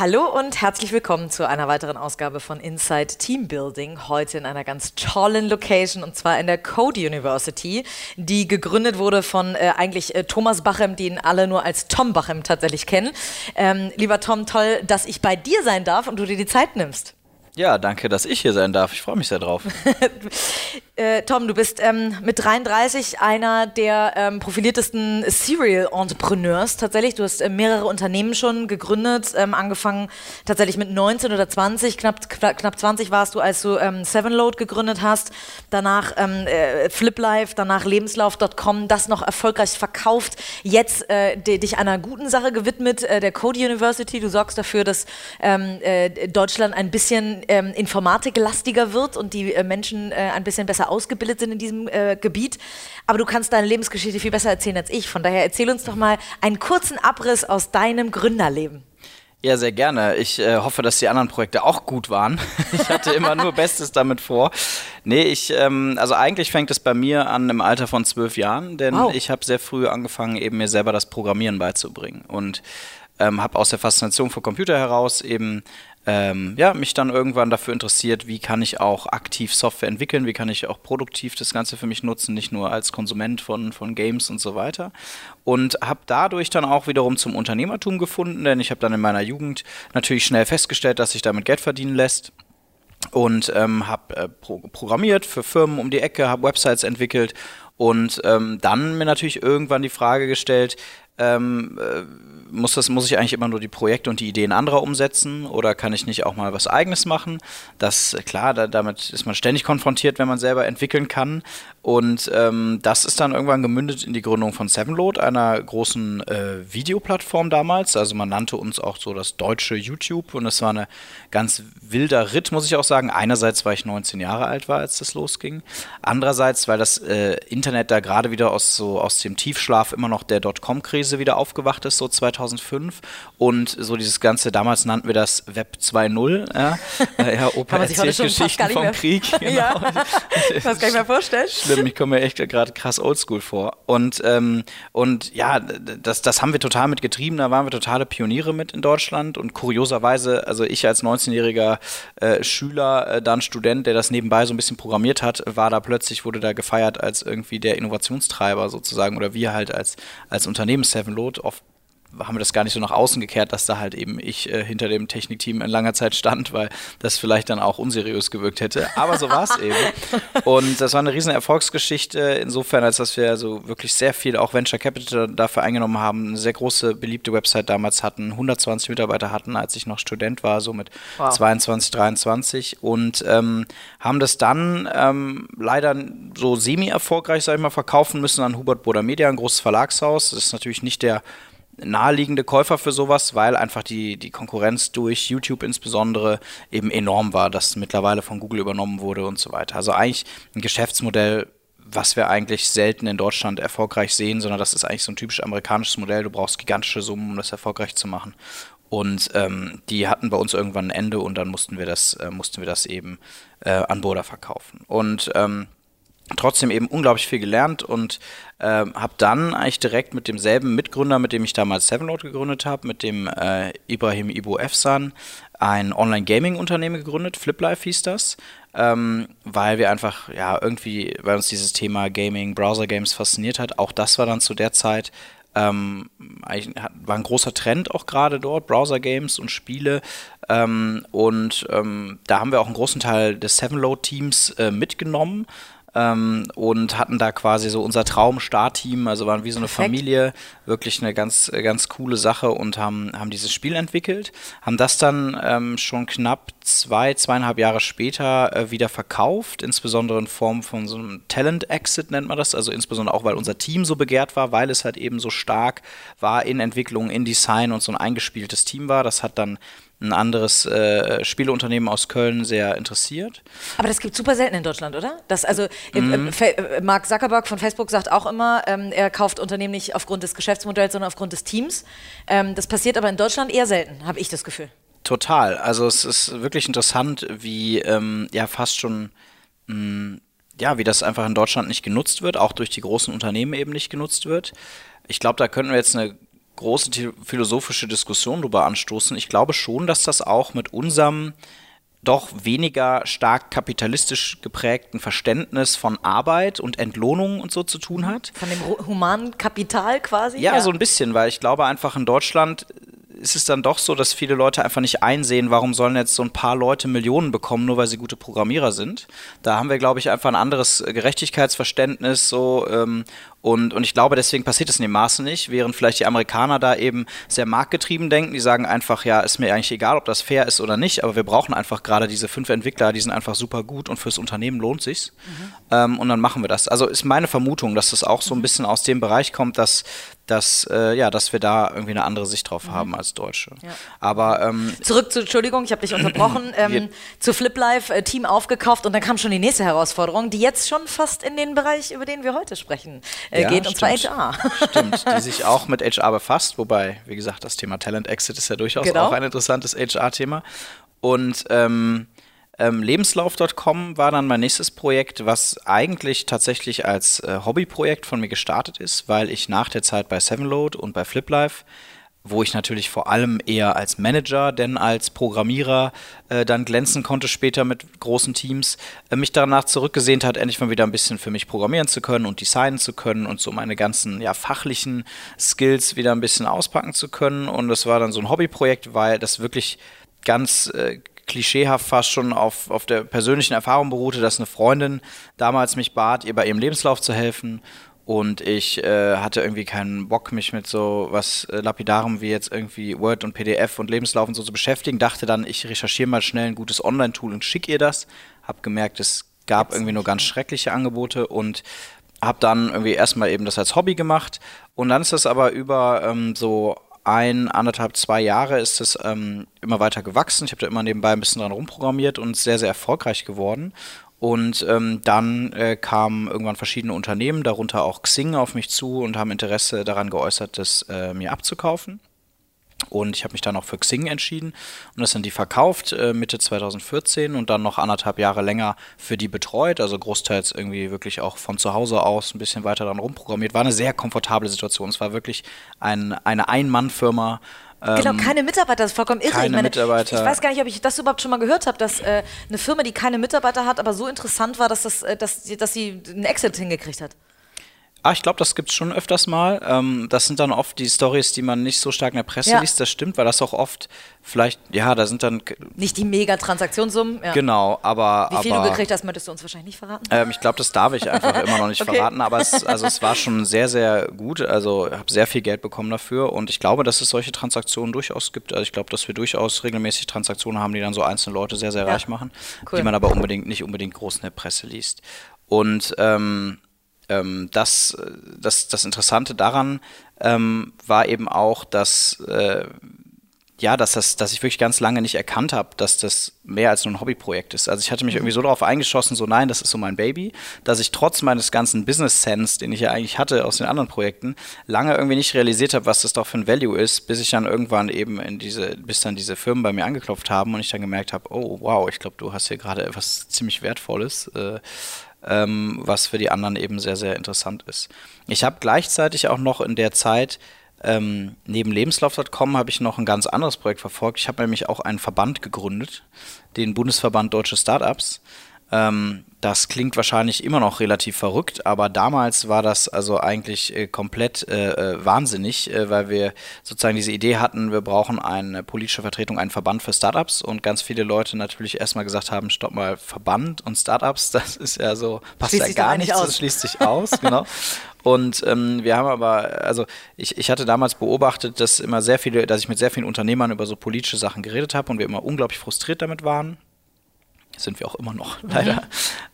Hallo und herzlich willkommen zu einer weiteren Ausgabe von Inside Team Building. Heute in einer ganz tollen Location und zwar in der Code University, die gegründet wurde von äh, eigentlich äh, Thomas Bachem, den alle nur als Tom Bachem tatsächlich kennen. Ähm, lieber Tom, toll, dass ich bei dir sein darf und du dir die Zeit nimmst. Ja, danke, dass ich hier sein darf. Ich freue mich sehr drauf. äh, Tom, du bist ähm, mit 33 einer der ähm, profiliertesten Serial-Entrepreneurs tatsächlich. Du hast äh, mehrere Unternehmen schon gegründet, ähm, angefangen tatsächlich mit 19 oder 20. Knapp, knapp 20 warst du, als du ähm, Sevenload gegründet hast. Danach ähm, äh, FlipLife, danach Lebenslauf.com, das noch erfolgreich verkauft. Jetzt äh, dich einer guten Sache gewidmet, äh, der Code University. Du sorgst dafür, dass ähm, äh, Deutschland ein bisschen ähm, informatiklastiger wird und die äh, Menschen äh, ein bisschen besser ausgebildet sind in diesem äh, Gebiet. Aber du kannst deine Lebensgeschichte viel besser erzählen als ich. Von daher erzähl uns doch mal einen kurzen Abriss aus deinem Gründerleben. Ja, sehr gerne. Ich äh, hoffe, dass die anderen Projekte auch gut waren. ich hatte immer nur Bestes damit vor. Nee, ich, ähm, also eigentlich fängt es bei mir an im Alter von zwölf Jahren, denn wow. ich habe sehr früh angefangen, eben mir selber das Programmieren beizubringen. Und ähm, habe aus der Faszination vor Computer heraus eben ähm, ja, mich dann irgendwann dafür interessiert, wie kann ich auch aktiv Software entwickeln, wie kann ich auch produktiv das Ganze für mich nutzen, nicht nur als Konsument von, von Games und so weiter. Und habe dadurch dann auch wiederum zum Unternehmertum gefunden, denn ich habe dann in meiner Jugend natürlich schnell festgestellt, dass sich damit Geld verdienen lässt und ähm, habe äh, pro programmiert für Firmen um die Ecke, habe Websites entwickelt und ähm, dann mir natürlich irgendwann die Frage gestellt, ähm, äh, muss, das, muss ich eigentlich immer nur die Projekte und die Ideen anderer umsetzen oder kann ich nicht auch mal was Eigenes machen? Das, klar, da, damit ist man ständig konfrontiert, wenn man selber entwickeln kann. Und ähm, das ist dann irgendwann gemündet in die Gründung von Sevenload, einer großen äh, Videoplattform damals. Also man nannte uns auch so das deutsche YouTube und es war ein ganz wilder Ritt, muss ich auch sagen. Einerseits, weil ich 19 Jahre alt war, als das losging. Andererseits, weil das äh, Internet da gerade wieder aus, so, aus dem Tiefschlaf immer noch der Dotcom-Krise wieder aufgewacht ist, so 2000 2005 und so dieses Ganze, damals nannten wir das Web 2.0 ja, ja Opa erzählt Geschichten vom Krieg. Genau. ja. Das kann ich mir vorstellen. Schlimm, ich komme mir echt gerade krass oldschool vor. Und, ähm, und ja, das, das haben wir total mitgetrieben, da waren wir totale Pioniere mit in Deutschland und kurioserweise, also ich als 19-jähriger äh, Schüler, äh, dann Student, der das nebenbei so ein bisschen programmiert hat, war da plötzlich, wurde da gefeiert als irgendwie der Innovationstreiber sozusagen oder wir halt als, als Unternehmen Seven Load oft haben wir das gar nicht so nach außen gekehrt, dass da halt eben ich äh, hinter dem Technikteam in langer Zeit stand, weil das vielleicht dann auch unseriös gewirkt hätte. Aber so war es eben. Und das war eine riesen Erfolgsgeschichte, insofern, als dass wir so wirklich sehr viel auch Venture Capital dafür eingenommen haben, eine sehr große, beliebte Website damals hatten, 120 Mitarbeiter hatten, als ich noch Student war, so mit wow. 22, 23 und ähm, haben das dann ähm, leider so semi-erfolgreich, sag ich mal, verkaufen müssen an Hubert Boder Media, ein großes Verlagshaus. Das ist natürlich nicht der naheliegende Käufer für sowas, weil einfach die, die Konkurrenz durch YouTube insbesondere eben enorm war, das mittlerweile von Google übernommen wurde und so weiter. Also eigentlich ein Geschäftsmodell, was wir eigentlich selten in Deutschland erfolgreich sehen, sondern das ist eigentlich so ein typisch amerikanisches Modell. Du brauchst gigantische Summen, um das erfolgreich zu machen. Und ähm, die hatten bei uns irgendwann ein Ende und dann mussten wir das, äh, mussten wir das eben äh, an Boda verkaufen. Und ähm, trotzdem eben unglaublich viel gelernt und äh, habe dann eigentlich direkt mit demselben Mitgründer, mit dem ich damals Sevenload gegründet habe, mit dem äh, Ibrahim Ibu Efsan, ein Online-Gaming-Unternehmen gegründet, FlipLife hieß das, ähm, weil wir einfach, ja, irgendwie, weil uns dieses Thema Gaming, Browser-Games fasziniert hat. Auch das war dann zu der Zeit ähm, war ein großer Trend auch gerade dort, Browser-Games und Spiele. Ähm, und ähm, da haben wir auch einen großen Teil des Sevenload-Teams äh, mitgenommen ähm, und hatten da quasi so unser Traum-Startteam, also waren wie so eine Perfekt. Familie, wirklich eine ganz, ganz coole Sache und haben, haben dieses Spiel entwickelt, haben das dann ähm, schon knapp zwei, zweieinhalb Jahre später äh, wieder verkauft, insbesondere in Form von so einem Talent-Exit nennt man das, also insbesondere auch, weil unser Team so begehrt war, weil es halt eben so stark war in Entwicklung, in Design und so ein eingespieltes Team war. Das hat dann ein anderes äh, Spieleunternehmen aus Köln sehr interessiert. Aber das gibt super selten in Deutschland, oder? Das, also äh, mhm. äh, Mark Zuckerberg von Facebook sagt auch immer, ähm, er kauft Unternehmen nicht aufgrund des Geschäftsmodells, sondern aufgrund des Teams. Ähm, das passiert aber in Deutschland eher selten, habe ich das Gefühl. Total. Also es ist wirklich interessant, wie ähm, ja fast schon mh, mm, ja, wie das einfach in Deutschland nicht genutzt wird, auch durch die großen Unternehmen eben nicht genutzt wird. Ich glaube, da könnten wir jetzt eine große philosophische Diskussion darüber anstoßen. Ich glaube schon, dass das auch mit unserem doch weniger stark kapitalistisch geprägten Verständnis von Arbeit und Entlohnung und so zu tun hat. Von dem humanen Kapital quasi? Ja, ja, so ein bisschen, weil ich glaube einfach in Deutschland ist es dann doch so, dass viele Leute einfach nicht einsehen, warum sollen jetzt so ein paar Leute Millionen bekommen, nur weil sie gute Programmierer sind. Da haben wir, glaube ich, einfach ein anderes Gerechtigkeitsverständnis so ähm, und, und ich glaube, deswegen passiert es in dem Maße nicht, während vielleicht die Amerikaner da eben sehr marktgetrieben denken. Die sagen einfach, ja, ist mir eigentlich egal, ob das fair ist oder nicht, aber wir brauchen einfach gerade diese fünf Entwickler, die sind einfach super gut und fürs Unternehmen lohnt sich's. Mhm. Ähm, und dann machen wir das. Also ist meine Vermutung, dass das auch so ein mhm. bisschen aus dem Bereich kommt, dass, dass, äh, ja, dass wir da irgendwie eine andere Sicht drauf mhm. haben als Deutsche. Ja. Aber ähm, zurück zu, Entschuldigung, ich habe dich unterbrochen, ähm, zu FlipLife, äh, Team aufgekauft und dann kam schon die nächste Herausforderung, die jetzt schon fast in den Bereich, über den wir heute sprechen, äh, ja, geht, und zwar HR. Stimmt, die sich auch mit HR befasst, wobei, wie gesagt, das Thema Talent Exit ist ja durchaus genau. auch ein interessantes HR-Thema. Und ähm, ähm, Lebenslauf.com war dann mein nächstes Projekt, was eigentlich tatsächlich als äh, Hobbyprojekt von mir gestartet ist, weil ich nach der Zeit bei Sevenload und bei FlipLife wo ich natürlich vor allem eher als Manager, denn als Programmierer äh, dann glänzen konnte später mit großen Teams, äh, mich danach zurückgesehnt hat, endlich mal wieder ein bisschen für mich programmieren zu können und designen zu können und so meine ganzen ja, fachlichen Skills wieder ein bisschen auspacken zu können. Und das war dann so ein Hobbyprojekt, weil das wirklich ganz äh, klischeehaft fast schon auf, auf der persönlichen Erfahrung beruhte, dass eine Freundin damals mich bat, ihr bei ihrem Lebenslauf zu helfen und ich äh, hatte irgendwie keinen Bock, mich mit so was äh, Lapidarem wie jetzt irgendwie Word und PDF und Lebenslauf und so zu beschäftigen. Dachte dann, ich recherchiere mal schnell ein gutes Online-Tool und schicke ihr das. Hab gemerkt, es gab irgendwie nur ganz schreckliche Angebote und habe dann irgendwie erstmal eben das als Hobby gemacht. Und dann ist das aber über ähm, so ein, anderthalb, zwei Jahre ist es ähm, immer weiter gewachsen. Ich habe da immer nebenbei ein bisschen dran rumprogrammiert und sehr, sehr erfolgreich geworden. Und ähm, dann äh, kamen irgendwann verschiedene Unternehmen, darunter auch Xing, auf mich zu und haben Interesse daran geäußert, das äh, mir abzukaufen. Und ich habe mich dann auch für Xing entschieden und das sind die verkauft äh, Mitte 2014 und dann noch anderthalb Jahre länger für die betreut, also großteils irgendwie wirklich auch von zu Hause aus ein bisschen weiter dran rumprogrammiert. War eine sehr komfortable Situation. Es war wirklich ein, eine Ein-Mann-Firma, Genau, ähm, keine Mitarbeiter, das ist vollkommen irre. Keine ich meine, Mitarbeiter. Ich, ich, weiß gar nicht, ob ich das überhaupt schon mal gehört habe, dass äh, eine Firma, die keine Mitarbeiter hat, aber so interessant war, dass, das, äh, dass, dass sie einen Exit hingekriegt hat. Ah, ich glaube, das gibt es schon öfters mal. Ähm, das sind dann oft die Stories, die man nicht so stark in der Presse ja. liest. Das stimmt, weil das auch oft vielleicht, ja, da sind dann. Nicht die Mega-Transaktionssummen. Ja. Genau, aber. Wie viel aber, du gekriegt hast, möchtest du uns wahrscheinlich nicht verraten? Ähm, ich glaube, das darf ich einfach immer noch nicht okay. verraten. Aber es, also es war schon sehr, sehr gut. Also ich habe sehr viel Geld bekommen dafür. Und ich glaube, dass es solche Transaktionen durchaus gibt. Also ich glaube, dass wir durchaus regelmäßig Transaktionen haben, die dann so einzelne Leute sehr, sehr ja. reich machen, cool. die man aber unbedingt nicht unbedingt groß in der Presse liest. Und ähm, ähm, das, das, das Interessante daran ähm, war eben auch, dass äh, ja, dass das, dass ich wirklich ganz lange nicht erkannt habe, dass das mehr als nur ein Hobbyprojekt ist. Also ich hatte mich irgendwie so darauf eingeschossen, so nein, das ist so mein Baby, dass ich trotz meines ganzen Business Sense, den ich ja eigentlich hatte aus den anderen Projekten, lange irgendwie nicht realisiert habe, was das doch für ein Value ist, bis ich dann irgendwann eben in diese, bis dann diese Firmen bei mir angeklopft haben und ich dann gemerkt habe, oh wow, ich glaube, du hast hier gerade etwas ziemlich Wertvolles. Äh, ähm, was für die anderen eben sehr, sehr interessant ist. Ich habe gleichzeitig auch noch in der Zeit ähm, neben Lebenslauf.com habe ich noch ein ganz anderes Projekt verfolgt. Ich habe nämlich auch einen Verband gegründet, den Bundesverband Deutsche Startups. Ähm, das klingt wahrscheinlich immer noch relativ verrückt, aber damals war das also eigentlich äh, komplett äh, äh, wahnsinnig, äh, weil wir sozusagen diese Idee hatten, wir brauchen eine politische Vertretung, einen Verband für Startups und ganz viele Leute natürlich erstmal gesagt haben, stopp mal, Verband und Startups, das ist ja so, passt schließt ja gar nichts, aus. das schließt sich aus, genau. Und ähm, wir haben aber, also ich, ich hatte damals beobachtet, dass immer sehr viele, dass ich mit sehr vielen Unternehmern über so politische Sachen geredet habe und wir immer unglaublich frustriert damit waren sind wir auch immer noch, leider. Mhm.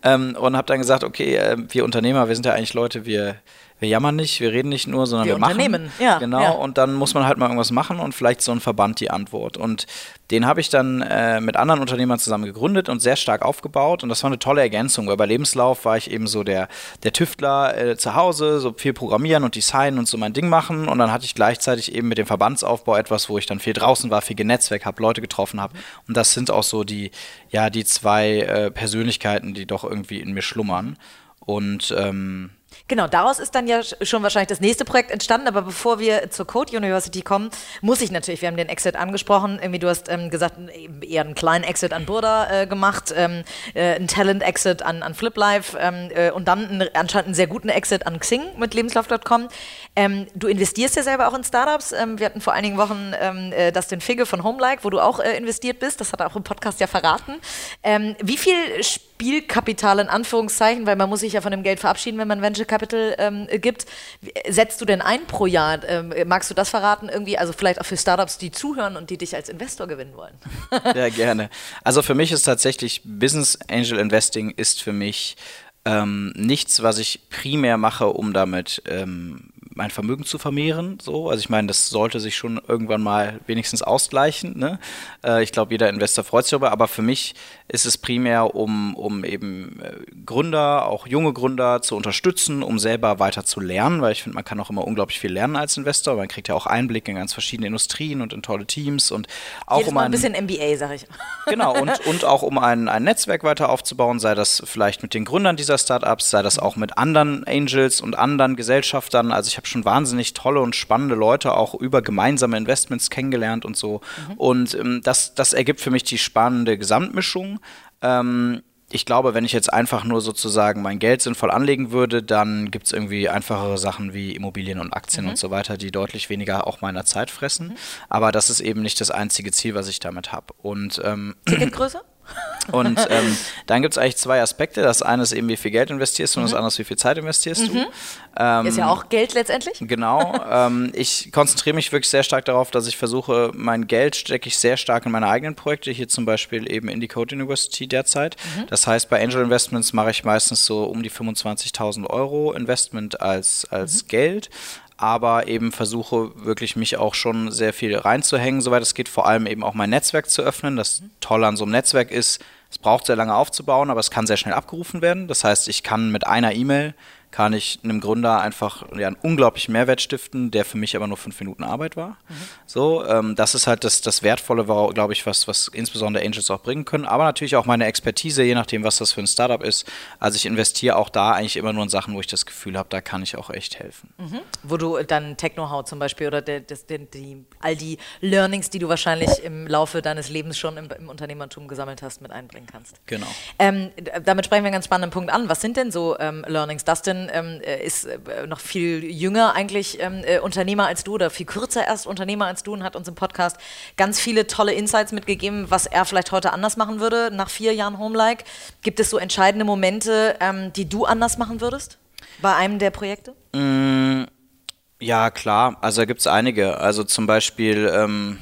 Ähm, und habe dann gesagt, okay, äh, wir Unternehmer, wir sind ja eigentlich Leute, wir, wir jammern nicht, wir reden nicht nur, sondern wir, wir unternehmen. machen. Ja, genau. ja. Und dann muss man halt mal irgendwas machen und vielleicht so ein Verband die Antwort. Und den habe ich dann äh, mit anderen Unternehmern zusammen gegründet und sehr stark aufgebaut. Und das war eine tolle Ergänzung, weil bei Lebenslauf war ich eben so der, der Tüftler äh, zu Hause, so viel programmieren und designen und so mein Ding machen. Und dann hatte ich gleichzeitig eben mit dem Verbandsaufbau etwas, wo ich dann viel draußen war, viel genetzwerk habe, Leute getroffen habe. Und das sind auch so die, ja, die zwei äh, Persönlichkeiten, die doch irgendwie in mir schlummern. Und ähm, Genau, daraus ist dann ja schon wahrscheinlich das nächste Projekt entstanden, aber bevor wir zur Code University kommen, muss ich natürlich, wir haben den Exit angesprochen, irgendwie du hast ähm, gesagt, eher einen kleinen Exit an Burda äh, gemacht, ähm, äh, einen Talent-Exit an, an FlipLife ähm, äh, und dann einen, anscheinend einen sehr guten Exit an Xing mit lebenslauf.com. Ähm, du investierst ja selber auch in Startups. Ähm, wir hatten vor einigen Wochen ähm, äh, das den Figge von Homelike, wo du auch äh, investiert bist, das hat er auch im Podcast ja verraten. Wie viel Spielkapital in Anführungszeichen, weil man muss sich ja von dem Geld verabschieden, wenn man Venture Capital ähm, gibt. Setzt du denn ein pro Jahr? Ähm, magst du das verraten irgendwie? Also vielleicht auch für Startups, die zuhören und die dich als Investor gewinnen wollen. ja, gerne. Also für mich ist tatsächlich Business Angel Investing ist für mich ähm, nichts, was ich primär mache, um damit ähm, mein Vermögen zu vermehren. So, also ich meine, das sollte sich schon irgendwann mal wenigstens ausgleichen. Ne? Äh, ich glaube, jeder Investor freut sich darüber, aber für mich ist es primär, um, um eben äh, Gründer, auch junge Gründer zu unterstützen, um selber weiter zu lernen, weil ich finde, man kann auch immer unglaublich viel lernen als Investor. Man kriegt ja auch Einblick in ganz verschiedene Industrien und in tolle Teams und auch Jedes um ein ein bisschen MBA, sag ich. Genau, und, und auch um ein, ein Netzwerk weiter aufzubauen, sei das vielleicht mit den Gründern dieser Startups, sei das auch mit anderen Angels und anderen Gesellschaftern. Also ich habe schon wahnsinnig tolle und spannende Leute auch über gemeinsame Investments kennengelernt und so. Mhm. Und ähm, das, das ergibt für mich die spannende Gesamtmischung. Ähm, ich glaube, wenn ich jetzt einfach nur sozusagen mein Geld sinnvoll anlegen würde, dann gibt es irgendwie einfachere Sachen wie Immobilien und Aktien mhm. und so weiter, die deutlich weniger auch meiner Zeit fressen. Mhm. Aber das ist eben nicht das einzige Ziel, was ich damit habe. Und ähm, Ticketgröße? Und ähm, dann gibt es eigentlich zwei Aspekte. Das eine ist eben, wie viel Geld investierst du und das mhm. andere ist, wie viel Zeit investierst mhm. du. Ähm, ist ja auch Geld letztendlich. Genau. ähm, ich konzentriere mich wirklich sehr stark darauf, dass ich versuche, mein Geld stecke ich sehr stark in meine eigenen Projekte. Hier zum Beispiel eben in die Code University derzeit. Mhm. Das heißt, bei Angel Investments mache ich meistens so um die 25.000 Euro Investment als, als mhm. Geld aber eben versuche wirklich mich auch schon sehr viel reinzuhängen, soweit es geht, vor allem eben auch mein Netzwerk zu öffnen. Das Tolle an so einem Netzwerk ist, es braucht sehr lange aufzubauen, aber es kann sehr schnell abgerufen werden. Das heißt, ich kann mit einer E-Mail kann ich einem Gründer einfach ja, einen unglaublichen Mehrwert stiften, der für mich aber nur fünf Minuten Arbeit war. Mhm. So, ähm, das ist halt das, das Wertvolle, glaube ich, was, was insbesondere Angels auch bringen können. Aber natürlich auch meine Expertise, je nachdem, was das für ein Startup ist. Also ich investiere auch da eigentlich immer nur in Sachen, wo ich das Gefühl habe, da kann ich auch echt helfen. Mhm. Wo du dann Techno-How zum Beispiel oder die, die, die, all die Learnings, die du wahrscheinlich im Laufe deines Lebens schon im, im Unternehmertum gesammelt hast, mit einbringen kannst. Genau. Ähm, damit sprechen wir einen ganz spannenden Punkt an. Was sind denn so ähm, Learnings? Dustin ähm, äh, ist äh, noch viel jünger eigentlich ähm, äh, Unternehmer als du oder viel kürzer erst Unternehmer als du und hat uns im Podcast ganz viele tolle Insights mitgegeben, was er vielleicht heute anders machen würde nach vier Jahren Homelike. Gibt es so entscheidende Momente, ähm, die du anders machen würdest bei einem der Projekte? Mm, ja, klar. Also da gibt es einige. Also zum Beispiel ähm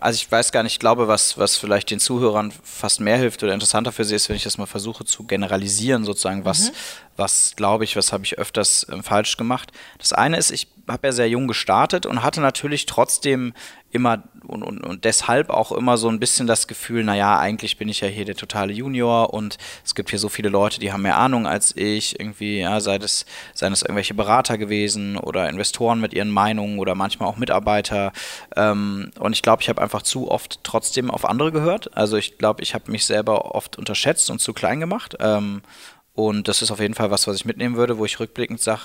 also ich weiß gar nicht, ich glaube, was, was vielleicht den Zuhörern fast mehr hilft oder interessanter für sie ist, wenn ich das mal versuche zu generalisieren, sozusagen, was, mhm. Was glaube ich, was habe ich öfters äh, falsch gemacht. Das eine ist, ich habe ja sehr jung gestartet und hatte natürlich trotzdem immer und, und, und deshalb auch immer so ein bisschen das Gefühl, naja, eigentlich bin ich ja hier der totale Junior und es gibt hier so viele Leute, die haben mehr Ahnung als ich, irgendwie, ja, sei es, seien es irgendwelche Berater gewesen oder Investoren mit ihren Meinungen oder manchmal auch Mitarbeiter. Ähm, und ich glaube, ich habe einfach zu oft trotzdem auf andere gehört. Also ich glaube, ich habe mich selber oft unterschätzt und zu klein gemacht. Ähm, und das ist auf jeden Fall was, was ich mitnehmen würde, wo ich rückblickend sage,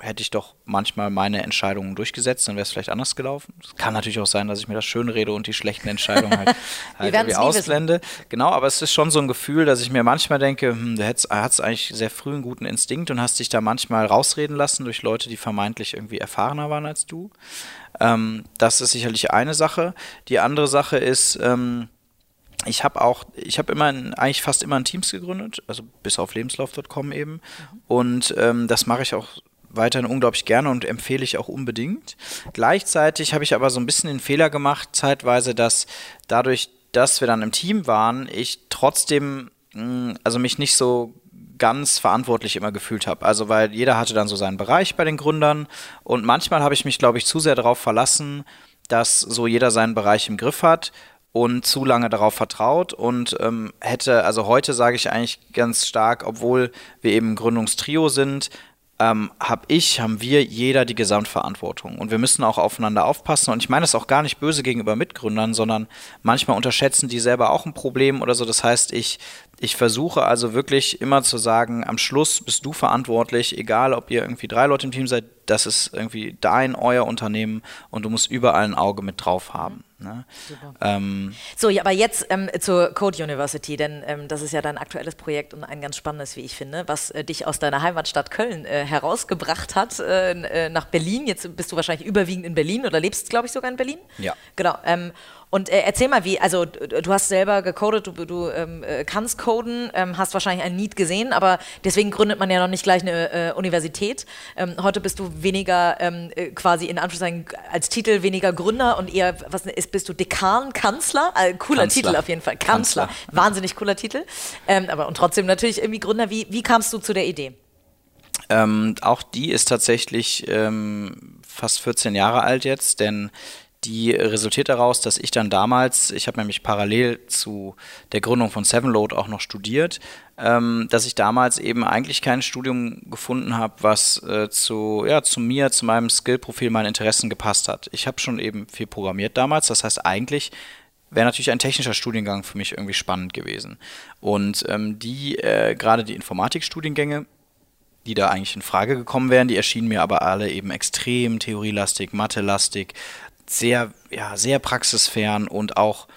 hätte ich doch manchmal meine Entscheidungen durchgesetzt, dann wäre es vielleicht anders gelaufen. Es kann natürlich auch sein, dass ich mir das schön rede und die schlechten Entscheidungen halt, halt irgendwie ausblende. Genau, aber es ist schon so ein Gefühl, dass ich mir manchmal denke, hm, du hättest, hast eigentlich sehr früh einen guten Instinkt und hast dich da manchmal rausreden lassen durch Leute, die vermeintlich irgendwie erfahrener waren als du. Ähm, das ist sicherlich eine Sache. Die andere Sache ist, ähm, ich habe auch, ich habe immer, in, eigentlich fast immer in Teams gegründet, also bis auf lebenslauf.com eben. Mhm. Und ähm, das mache ich auch weiterhin unglaublich gerne und empfehle ich auch unbedingt. Gleichzeitig habe ich aber so ein bisschen den Fehler gemacht, zeitweise, dass dadurch, dass wir dann im Team waren, ich trotzdem, hm, also mich nicht so ganz verantwortlich immer gefühlt habe. Also weil jeder hatte dann so seinen Bereich bei den Gründern und manchmal habe ich mich, glaube ich, zu sehr darauf verlassen, dass so jeder seinen Bereich im Griff hat und zu lange darauf vertraut und ähm, hätte, also heute sage ich eigentlich ganz stark, obwohl wir eben Gründungstrio sind, ähm, habe ich, haben wir jeder die Gesamtverantwortung. Und wir müssen auch aufeinander aufpassen. Und ich meine das auch gar nicht böse gegenüber Mitgründern, sondern manchmal unterschätzen die selber auch ein Problem oder so. Das heißt, ich, ich versuche also wirklich immer zu sagen, am Schluss bist du verantwortlich, egal ob ihr irgendwie drei Leute im Team seid, das ist irgendwie dein, euer Unternehmen und du musst überall ein Auge mit drauf haben. Ne? Ähm, so, ja, aber jetzt ähm, zur Code University, denn ähm, das ist ja dein aktuelles Projekt und ein ganz spannendes, wie ich finde, was äh, dich aus deiner Heimatstadt Köln äh, herausgebracht hat äh, äh nach Berlin. Jetzt bist du wahrscheinlich überwiegend in Berlin oder lebst, glaube ich, sogar in Berlin. Ja. Genau. Ähm, und äh, erzähl mal, wie, also du hast selber gecodet, du, du ähm, äh, kannst coden, ähm, hast wahrscheinlich ein Need gesehen, aber deswegen gründet man ja noch nicht gleich eine Universität. Heute bist du weniger quasi in Anführungszeichen als Titel weniger Gründer und eher, was ist, bist du Dekan, Kanzler? Äh, cooler Kanzler. Titel auf jeden Fall. Kanzler. Kanzler. Wahnsinnig cooler Titel. Ähm, aber und trotzdem natürlich irgendwie Gründer. Wie, wie kamst du zu der Idee? Ähm, auch die ist tatsächlich ähm, fast 14 Jahre alt jetzt, denn die resultiert daraus, dass ich dann damals, ich habe nämlich parallel zu der Gründung von Sevenload auch noch studiert, ähm, dass ich damals eben eigentlich kein Studium gefunden habe, was äh, zu, ja, zu mir, zu meinem Skillprofil, meinen Interessen gepasst hat. Ich habe schon eben viel programmiert damals, das heißt eigentlich wäre natürlich ein technischer Studiengang für mich irgendwie spannend gewesen. Und ähm, die, äh, gerade die Informatikstudiengänge, die da eigentlich in Frage gekommen wären, die erschienen mir aber alle eben extrem theorielastig, mathelastig, sehr, ja, sehr praxisfern und auch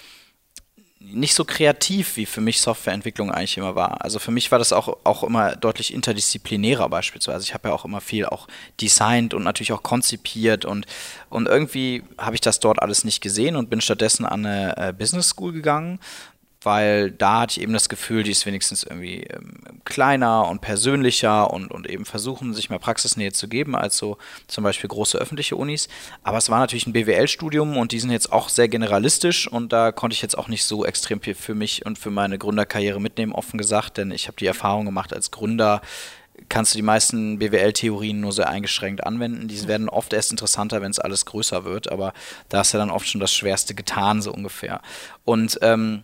nicht so kreativ, wie für mich Softwareentwicklung eigentlich immer war. Also für mich war das auch, auch immer deutlich interdisziplinärer beispielsweise. Ich habe ja auch immer viel auch designt und natürlich auch konzipiert und, und irgendwie habe ich das dort alles nicht gesehen und bin stattdessen an eine äh, Business School gegangen weil da hatte ich eben das Gefühl, die ist wenigstens irgendwie ähm, kleiner und persönlicher und, und eben versuchen, sich mehr Praxisnähe zu geben als so zum Beispiel große öffentliche Unis. Aber es war natürlich ein BWL-Studium und die sind jetzt auch sehr generalistisch und da konnte ich jetzt auch nicht so extrem viel für mich und für meine Gründerkarriere mitnehmen, offen gesagt, denn ich habe die Erfahrung gemacht als Gründer, kannst du die meisten BWL-Theorien nur sehr eingeschränkt anwenden. Die werden oft erst interessanter, wenn es alles größer wird, aber da ist ja dann oft schon das Schwerste getan, so ungefähr. Und ähm,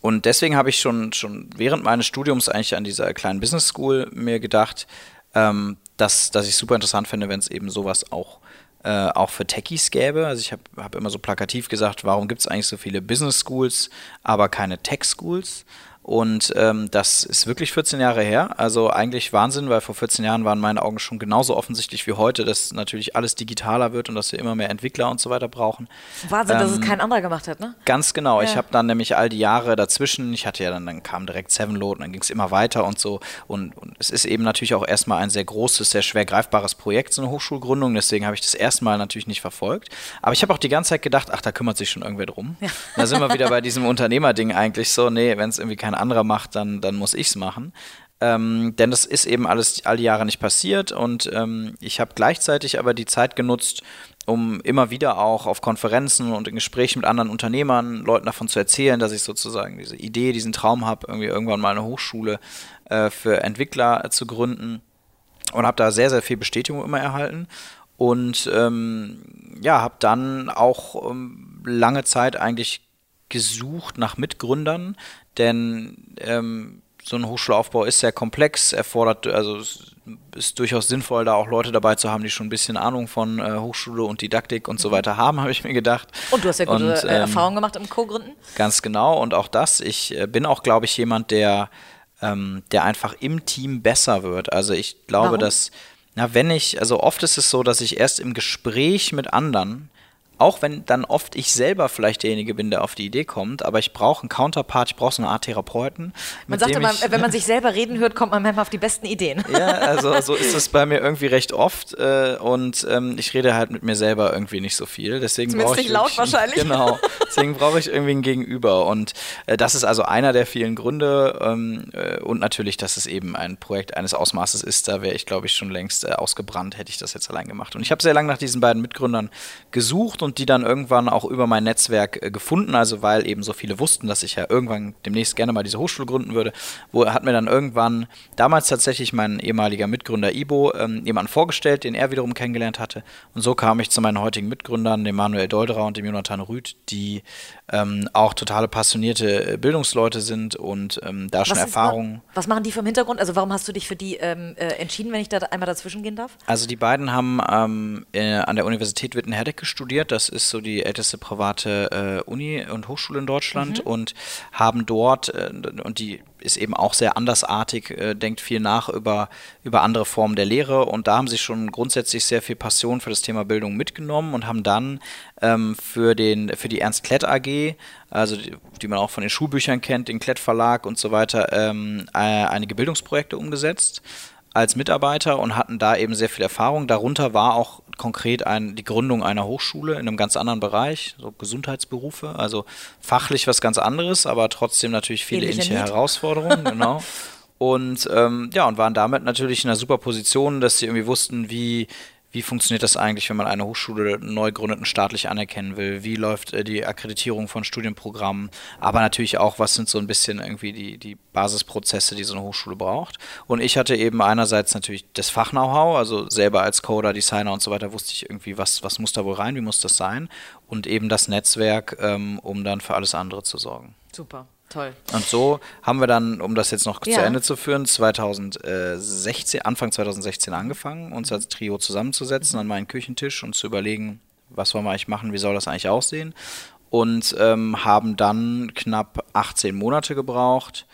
und deswegen habe ich schon, schon während meines Studiums eigentlich an dieser kleinen Business School mir gedacht, ähm, dass, dass ich super interessant finde, wenn es eben sowas auch, äh, auch für Techies gäbe. Also ich habe hab immer so plakativ gesagt, warum gibt es eigentlich so viele Business Schools, aber keine Tech Schools? Und ähm, das ist wirklich 14 Jahre her. Also eigentlich Wahnsinn, weil vor 14 Jahren waren meine Augen schon genauso offensichtlich wie heute, dass natürlich alles digitaler wird und dass wir immer mehr Entwickler und so weiter brauchen. Wahnsinn, ähm, dass es ähm, kein anderer gemacht hat, ne? Ganz genau. Ja. Ich habe dann nämlich all die Jahre dazwischen, ich hatte ja dann, dann kam direkt Sevenload und dann ging es immer weiter und so. Und, und, es ist eben natürlich auch erstmal ein sehr großes, sehr schwer greifbares Projekt, so eine Hochschulgründung. Deswegen habe ich das erstmal natürlich nicht verfolgt. Aber ich habe auch die ganze Zeit gedacht, ach, da kümmert sich schon irgendwer drum. Ja. Da sind wir wieder bei diesem Unternehmerding eigentlich so, nee, wenn es irgendwie keine anderer macht, dann, dann muss ich es machen. Ähm, denn das ist eben alles all die Jahre nicht passiert und ähm, ich habe gleichzeitig aber die Zeit genutzt, um immer wieder auch auf Konferenzen und in Gesprächen mit anderen Unternehmern, Leuten davon zu erzählen, dass ich sozusagen diese Idee, diesen Traum habe, irgendwie irgendwann mal eine Hochschule äh, für Entwickler äh, zu gründen und habe da sehr, sehr viel Bestätigung immer erhalten und ähm, ja, habe dann auch ähm, lange Zeit eigentlich gesucht nach Mitgründern, denn ähm, so ein Hochschulaufbau ist sehr komplex, erfordert, also es ist durchaus sinnvoll, da auch Leute dabei zu haben, die schon ein bisschen Ahnung von äh, Hochschule und Didaktik und so mhm. weiter haben, habe ich mir gedacht. Und du hast ja gute und, äh, ähm, Erfahrungen gemacht im Co-Gründen? Ganz genau und auch das. Ich äh, bin auch, glaube ich, jemand, der, ähm, der einfach im Team besser wird. Also ich glaube, Warum? dass, na, wenn ich, also oft ist es so, dass ich erst im Gespräch mit anderen auch wenn dann oft ich selber vielleicht derjenige bin, der auf die Idee kommt, aber ich brauche einen Counterpart, ich brauche so eine Art Therapeuten. Man sagt immer, wenn man sich selber reden hört, kommt man manchmal auf die besten Ideen. Ja, also so ist es bei mir irgendwie recht oft äh, und ähm, ich rede halt mit mir selber irgendwie nicht so viel. Deswegen ich nicht laut wahrscheinlich. Genau, deswegen brauche ich irgendwie ein Gegenüber und äh, das ist also einer der vielen Gründe ähm, äh, und natürlich, dass es eben ein Projekt eines Ausmaßes ist, da wäre ich glaube ich schon längst äh, ausgebrannt, hätte ich das jetzt allein gemacht. Und ich habe sehr lange nach diesen beiden Mitgründern gesucht und die dann irgendwann auch über mein Netzwerk äh, gefunden, also weil eben so viele wussten, dass ich ja irgendwann demnächst gerne mal diese Hochschule gründen würde, wo hat mir dann irgendwann damals tatsächlich mein ehemaliger Mitgründer Ibo ähm, jemanden vorgestellt, den er wiederum kennengelernt hatte. Und so kam ich zu meinen heutigen Mitgründern, dem Manuel Dolderer und dem Jonathan Rüth, die ähm, auch totale passionierte äh, Bildungsleute sind und ähm, da schon Erfahrungen. Was machen die vom Hintergrund? Also warum hast du dich für die ähm, äh, entschieden, wenn ich da einmal dazwischen gehen darf? Also die beiden haben ähm, äh, an der Universität Witten-Herdecke studiert. Das ist so die älteste private äh, Uni und Hochschule in Deutschland mhm. und haben dort äh, und die ist eben auch sehr andersartig, äh, denkt viel nach über, über andere Formen der Lehre und da haben sie schon grundsätzlich sehr viel Passion für das Thema Bildung mitgenommen und haben dann ähm, für, den, für die Ernst Klett AG, also die, die, man auch von den Schulbüchern kennt, den Klett Verlag und so weiter, ähm, äh, einige Bildungsprojekte umgesetzt als Mitarbeiter und hatten da eben sehr viel Erfahrung. Darunter war auch konkret ein, die Gründung einer Hochschule in einem ganz anderen Bereich, so Gesundheitsberufe, also fachlich was ganz anderes, aber trotzdem natürlich viele ähnliche Herausforderungen, genau. Und ähm, ja, und waren damit natürlich in einer super Position, dass sie irgendwie wussten, wie wie funktioniert das eigentlich, wenn man eine Hochschule neu gründet und staatlich anerkennen will? Wie läuft äh, die Akkreditierung von Studienprogrammen? Aber natürlich auch, was sind so ein bisschen irgendwie die, die Basisprozesse, die so eine Hochschule braucht? Und ich hatte eben einerseits natürlich das Fach-Know-how, also selber als Coder, Designer und so weiter wusste ich irgendwie, was, was muss da wohl rein, wie muss das sein? Und eben das Netzwerk, ähm, um dann für alles andere zu sorgen. Super. Toll. Und so haben wir dann, um das jetzt noch ja. zu Ende zu führen, 2016, Anfang 2016 angefangen, uns als Trio zusammenzusetzen an meinen Küchentisch und zu überlegen, was wollen wir eigentlich machen, wie soll das eigentlich aussehen. Und ähm, haben dann knapp 18 Monate gebraucht,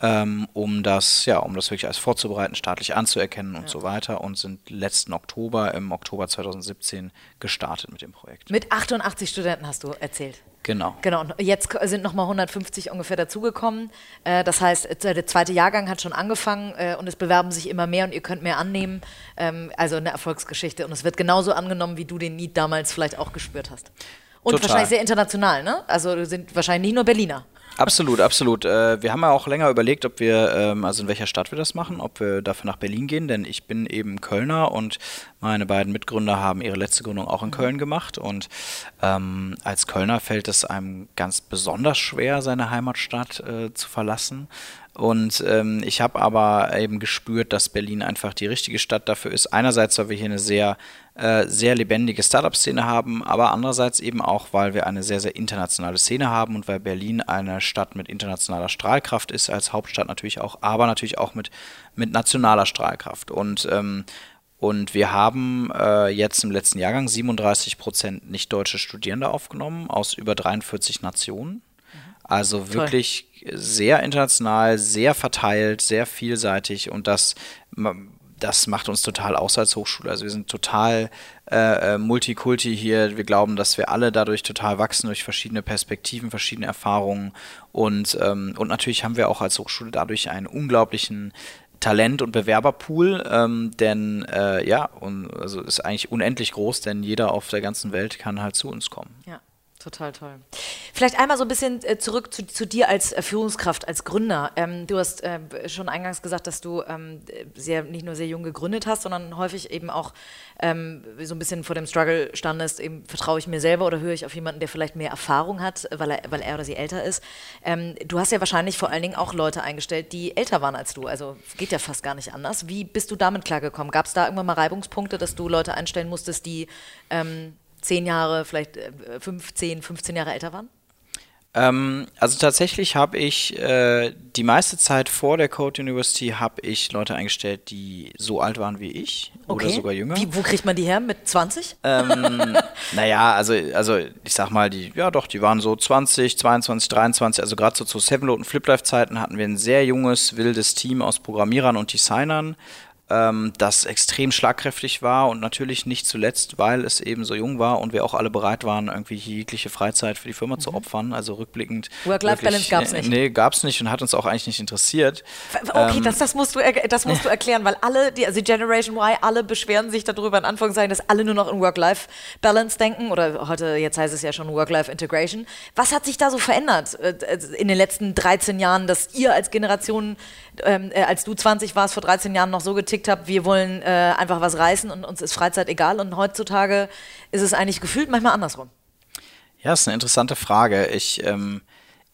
ähm, um das, ja, um das wirklich als vorzubereiten, staatlich anzuerkennen und ja. so weiter und sind letzten Oktober, im Oktober 2017 gestartet mit dem Projekt. Mit 88 Studenten hast du erzählt. Genau. Genau. Und jetzt sind nochmal 150 ungefähr dazugekommen. Äh, das heißt, der zweite Jahrgang hat schon angefangen äh, und es bewerben sich immer mehr und ihr könnt mehr annehmen. Ähm, also eine Erfolgsgeschichte. Und es wird genauso angenommen, wie du den Need damals vielleicht auch gespürt hast. Und Total. wahrscheinlich sehr international, ne? Also sind wahrscheinlich nicht nur Berliner. Absolut, absolut. Äh, wir haben ja auch länger überlegt, ob wir, ähm, also in welcher Stadt wir das machen, ob wir dafür nach Berlin gehen, denn ich bin eben Kölner und meine beiden Mitgründer haben ihre letzte Gründung auch in mhm. Köln gemacht und ähm, als Kölner fällt es einem ganz besonders schwer, seine Heimatstadt äh, zu verlassen. Und ähm, ich habe aber eben gespürt, dass Berlin einfach die richtige Stadt dafür ist. Einerseits, weil wir hier eine sehr, äh, sehr lebendige Startup-Szene haben, aber andererseits eben auch, weil wir eine sehr, sehr internationale Szene haben und weil Berlin eine Stadt mit internationaler Strahlkraft ist, als Hauptstadt natürlich auch, aber natürlich auch mit, mit nationaler Strahlkraft. Und ähm, und wir haben äh, jetzt im letzten Jahrgang 37 Prozent nicht-deutsche Studierende aufgenommen aus über 43 Nationen. Also Toll. wirklich sehr international, sehr verteilt, sehr vielseitig und das, das macht uns total aus als Hochschule. Also wir sind total äh, äh, Multikulti hier. Wir glauben, dass wir alle dadurch total wachsen durch verschiedene Perspektiven, verschiedene Erfahrungen und, ähm, und natürlich haben wir auch als Hochschule dadurch einen unglaublichen Talent- und Bewerberpool, ähm, denn äh, ja, und, also ist eigentlich unendlich groß, denn jeder auf der ganzen Welt kann halt zu uns kommen. Ja. Total toll. Vielleicht einmal so ein bisschen äh, zurück zu, zu, dir als äh, Führungskraft, als Gründer. Ähm, du hast äh, schon eingangs gesagt, dass du ähm, sehr, nicht nur sehr jung gegründet hast, sondern häufig eben auch ähm, so ein bisschen vor dem Struggle standest, eben vertraue ich mir selber oder höre ich auf jemanden, der vielleicht mehr Erfahrung hat, weil er, weil er oder sie älter ist. Ähm, du hast ja wahrscheinlich vor allen Dingen auch Leute eingestellt, die älter waren als du. Also geht ja fast gar nicht anders. Wie bist du damit klargekommen? Gab es da irgendwann mal Reibungspunkte, dass du Leute einstellen musstest, die ähm, zehn Jahre, vielleicht 15, äh, 15 Jahre älter waren? Ähm, also tatsächlich habe ich äh, die meiste Zeit vor der Code University habe ich Leute eingestellt, die so alt waren wie ich okay. oder sogar jünger. Wie, wo kriegt man die her? Mit 20? Ähm, naja, also, also ich sag mal, die, ja doch, die waren so 20, 22, 23, also gerade so zu Sevenload und Fliplife Zeiten hatten wir ein sehr junges, wildes Team aus Programmierern und Designern ähm, das extrem schlagkräftig war und natürlich nicht zuletzt, weil es eben so jung war und wir auch alle bereit waren, irgendwie jegliche Freizeit für die Firma mhm. zu opfern. Also rückblickend. Work-Life-Balance gab es nicht. Nee, gab es nicht und hat uns auch eigentlich nicht interessiert. Okay, ähm, das, das, musst du, das musst du erklären, weil alle, die, also Generation Y, alle beschweren sich darüber in Anführungszeichen, dass alle nur noch in Work-Life-Balance denken oder heute, jetzt heißt es ja schon Work-Life-Integration. Was hat sich da so verändert äh, in den letzten 13 Jahren, dass ihr als Generation, ähm, äh, als du 20 warst, vor 13 Jahren noch so getickt gekriegt habe, wir wollen äh, einfach was reißen und uns ist Freizeit egal. Und heutzutage ist es eigentlich gefühlt manchmal andersrum. Ja, ist eine interessante Frage. Ich, ähm,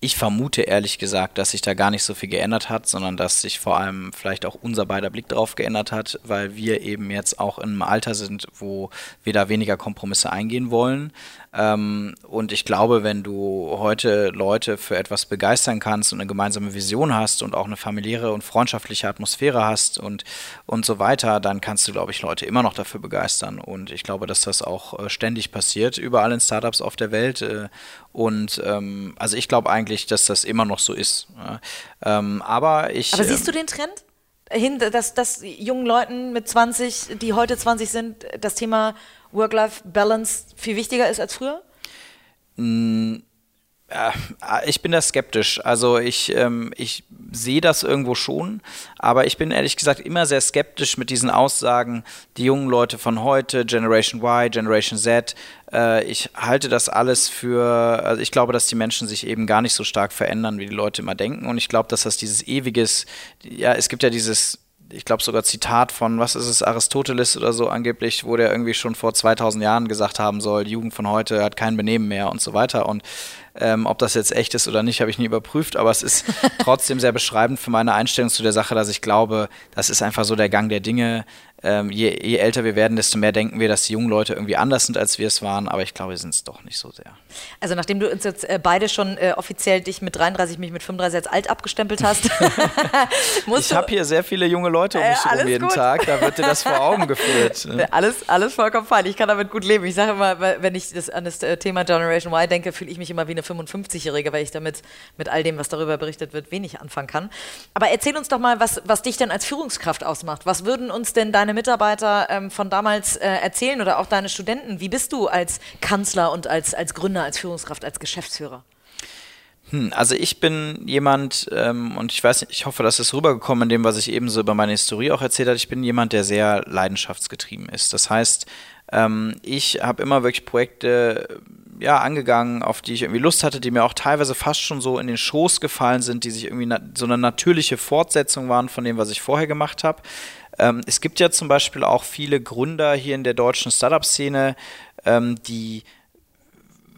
ich vermute ehrlich gesagt, dass sich da gar nicht so viel geändert hat, sondern dass sich vor allem vielleicht auch unser beider Blick drauf geändert hat, weil wir eben jetzt auch in einem Alter sind, wo wir da weniger Kompromisse eingehen wollen. Ähm, und ich glaube, wenn du heute Leute für etwas begeistern kannst und eine gemeinsame Vision hast und auch eine familiäre und freundschaftliche Atmosphäre hast und, und so weiter, dann kannst du, glaube ich, Leute immer noch dafür begeistern. Und ich glaube, dass das auch äh, ständig passiert, überall in Startups auf der Welt. Äh, und ähm, also ich glaube eigentlich, dass das immer noch so ist. Ähm, aber ich. Aber siehst du den Trend? Hin, dass, dass jungen Leuten mit 20, die heute 20 sind, das Thema Work-Life-Balance viel wichtiger ist als früher? Mm, ich bin da skeptisch. Also ich, ähm, ich sehe das irgendwo schon, aber ich bin ehrlich gesagt immer sehr skeptisch mit diesen Aussagen, die jungen Leute von heute, Generation Y, Generation Z. Äh, ich halte das alles für, also ich glaube, dass die Menschen sich eben gar nicht so stark verändern, wie die Leute immer denken. Und ich glaube, dass das dieses ewiges, ja, es gibt ja dieses ich glaube sogar Zitat von, was ist es, Aristoteles oder so angeblich, wo der irgendwie schon vor 2000 Jahren gesagt haben soll, die Jugend von heute hat kein Benehmen mehr und so weiter. Und ähm, ob das jetzt echt ist oder nicht, habe ich nie überprüft, aber es ist trotzdem sehr beschreibend für meine Einstellung zu der Sache, dass ich glaube, das ist einfach so der Gang der Dinge ähm, je, je, älter wir werden, desto mehr denken wir, dass die jungen Leute irgendwie anders sind, als wir es waren. Aber ich glaube, wir sind es doch nicht so sehr. Also nachdem du uns jetzt äh, beide schon äh, offiziell dich mit 33, mich mit 35 als alt abgestempelt hast, Ich habe hier sehr viele junge Leute um mich äh, herum jeden gut. Tag. Da wird dir das vor Augen geführt. Ne? Alles, alles vollkommen fein. Ich kann damit gut leben. Ich sage immer, wenn ich das, an das äh, Thema Generation Y denke, fühle ich mich immer wie eine 55-Jährige, weil ich damit mit all dem, was darüber berichtet wird, wenig anfangen kann. Aber erzähl uns doch mal, was, was dich denn als Führungskraft ausmacht. Was würden uns denn deine Mitarbeiter ähm, von damals äh, erzählen oder auch deine Studenten? Wie bist du als Kanzler und als, als Gründer, als Führungskraft, als Geschäftsführer? Hm, also ich bin jemand, ähm, und ich weiß ich hoffe, das ist rübergekommen in dem, was ich eben so über meine Historie auch erzählt habe, ich bin jemand, der sehr leidenschaftsgetrieben ist. Das heißt, ähm, ich habe immer wirklich Projekte ja, angegangen, auf die ich irgendwie Lust hatte, die mir auch teilweise fast schon so in den Schoß gefallen sind, die sich irgendwie so eine natürliche Fortsetzung waren von dem, was ich vorher gemacht habe. Ähm, es gibt ja zum Beispiel auch viele Gründer hier in der deutschen Startup-Szene, ähm, die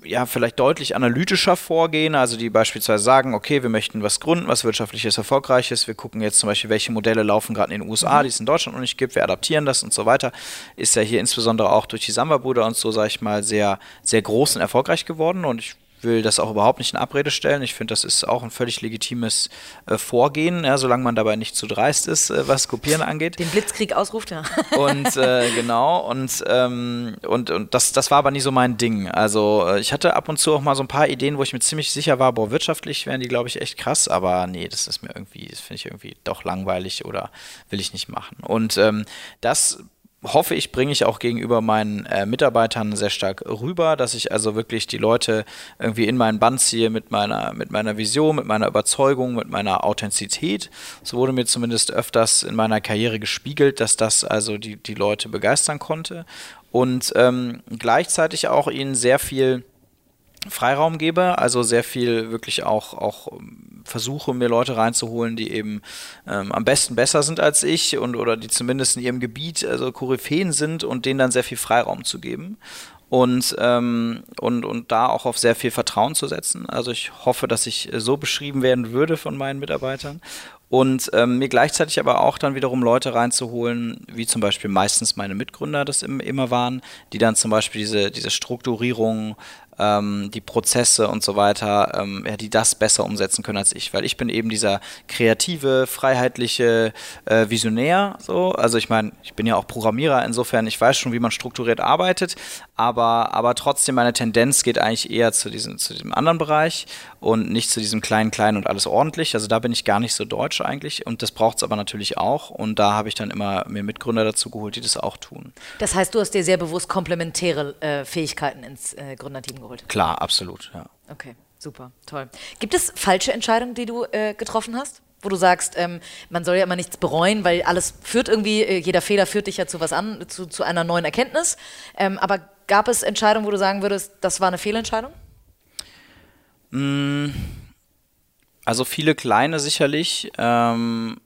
ja, vielleicht deutlich analytischer vorgehen, also die beispielsweise sagen, okay, wir möchten was gründen, was wirtschaftliches, erfolgreiches, wir gucken jetzt zum Beispiel, welche Modelle laufen gerade in den USA, mhm. die es in Deutschland noch nicht gibt, wir adaptieren das und so weiter, ist ja hier insbesondere auch durch die Samba-Brüder und so, sage ich mal, sehr, sehr groß und erfolgreich geworden. Und ich will das auch überhaupt nicht in Abrede stellen. Ich finde, das ist auch ein völlig legitimes äh, Vorgehen, ja, solange man dabei nicht zu dreist ist, äh, was Kopieren angeht. Den Blitzkrieg ausruft, ja. Und äh, genau, und, ähm, und, und das, das war aber nie so mein Ding. Also äh, ich hatte ab und zu auch mal so ein paar Ideen, wo ich mir ziemlich sicher war, boah, wirtschaftlich wären die, glaube ich, echt krass, aber nee, das ist mir irgendwie, das finde ich irgendwie doch langweilig oder will ich nicht machen. Und ähm, das hoffe ich, bringe ich auch gegenüber meinen äh, Mitarbeitern sehr stark rüber, dass ich also wirklich die Leute irgendwie in meinen Band ziehe mit meiner, mit meiner Vision, mit meiner Überzeugung, mit meiner Authentizität. So wurde mir zumindest öfters in meiner Karriere gespiegelt, dass das also die, die Leute begeistern konnte und ähm, gleichzeitig auch ihnen sehr viel Freiraum gebe, also sehr viel wirklich auch, auch versuche, mir Leute reinzuholen, die eben ähm, am besten besser sind als ich und oder die zumindest in ihrem Gebiet also Koryphäen sind und denen dann sehr viel Freiraum zu geben und, ähm, und, und da auch auf sehr viel Vertrauen zu setzen. Also ich hoffe, dass ich so beschrieben werden würde von meinen Mitarbeitern und ähm, mir gleichzeitig aber auch dann wiederum Leute reinzuholen, wie zum Beispiel meistens meine Mitgründer das im, immer waren, die dann zum Beispiel diese, diese Strukturierung ähm, die Prozesse und so weiter, ähm, ja, die das besser umsetzen können als ich, weil ich bin eben dieser kreative, freiheitliche äh, Visionär. So, also ich meine, ich bin ja auch Programmierer, insofern ich weiß schon, wie man strukturiert arbeitet, aber aber trotzdem meine Tendenz geht eigentlich eher zu diesem zu diesem anderen Bereich und nicht zu diesem kleinen kleinen und alles ordentlich. Also da bin ich gar nicht so deutsch eigentlich und das braucht es aber natürlich auch und da habe ich dann immer mir Mitgründer dazu geholt, die das auch tun. Das heißt, du hast dir sehr bewusst komplementäre äh, Fähigkeiten ins äh, Gründerteam geholt geholt. Klar, absolut, ja. Okay, super, toll. Gibt es falsche Entscheidungen, die du äh, getroffen hast? Wo du sagst, ähm, man soll ja immer nichts bereuen, weil alles führt irgendwie, äh, jeder Fehler führt dich ja zu was an, zu, zu einer neuen Erkenntnis. Ähm, aber gab es Entscheidungen, wo du sagen würdest, das war eine Fehlentscheidung? Mm, also viele kleine sicherlich. Ähm,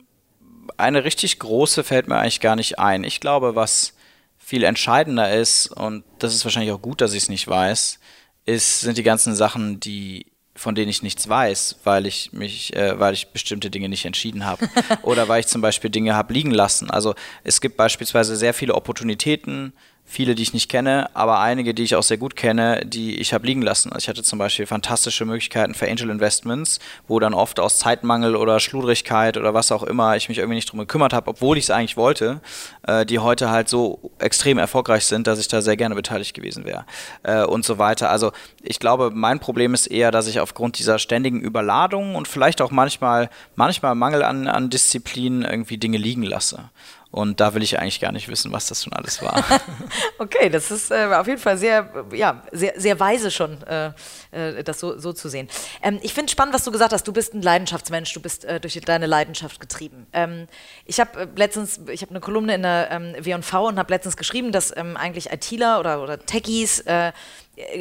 eine richtig große fällt mir eigentlich gar nicht ein. Ich glaube, was viel entscheidender ist, und das ist wahrscheinlich auch gut, dass ich es nicht weiß, ist, sind die ganzen Sachen, die von denen ich nichts weiß, weil ich mich, äh, weil ich bestimmte Dinge nicht entschieden habe oder weil ich zum Beispiel Dinge habe liegen lassen. Also es gibt beispielsweise sehr viele Opportunitäten, viele, die ich nicht kenne, aber einige, die ich auch sehr gut kenne, die ich habe liegen lassen. Also ich hatte zum Beispiel fantastische Möglichkeiten für Angel Investments, wo dann oft aus Zeitmangel oder Schludrigkeit oder was auch immer ich mich irgendwie nicht drum gekümmert habe, obwohl ich es eigentlich wollte, äh, die heute halt so extrem erfolgreich sind, dass ich da sehr gerne beteiligt gewesen wäre äh, und so weiter. Also ich glaube, mein Problem ist eher, dass ich aufgrund dieser ständigen Überladung und vielleicht auch manchmal, manchmal Mangel an, an Disziplin irgendwie Dinge liegen lasse. Und da will ich eigentlich gar nicht wissen, was das schon alles war. okay, das ist äh, auf jeden Fall sehr, ja, sehr, sehr weise schon, äh, äh, das so, so zu sehen. Ähm, ich finde spannend, was du gesagt hast. Du bist ein Leidenschaftsmensch, du bist äh, durch deine Leidenschaft getrieben. Ähm, ich habe äh, letztens, ich habe eine Kolumne in der ähm, W&V und habe letztens geschrieben, dass ähm, eigentlich ITler oder, oder Techies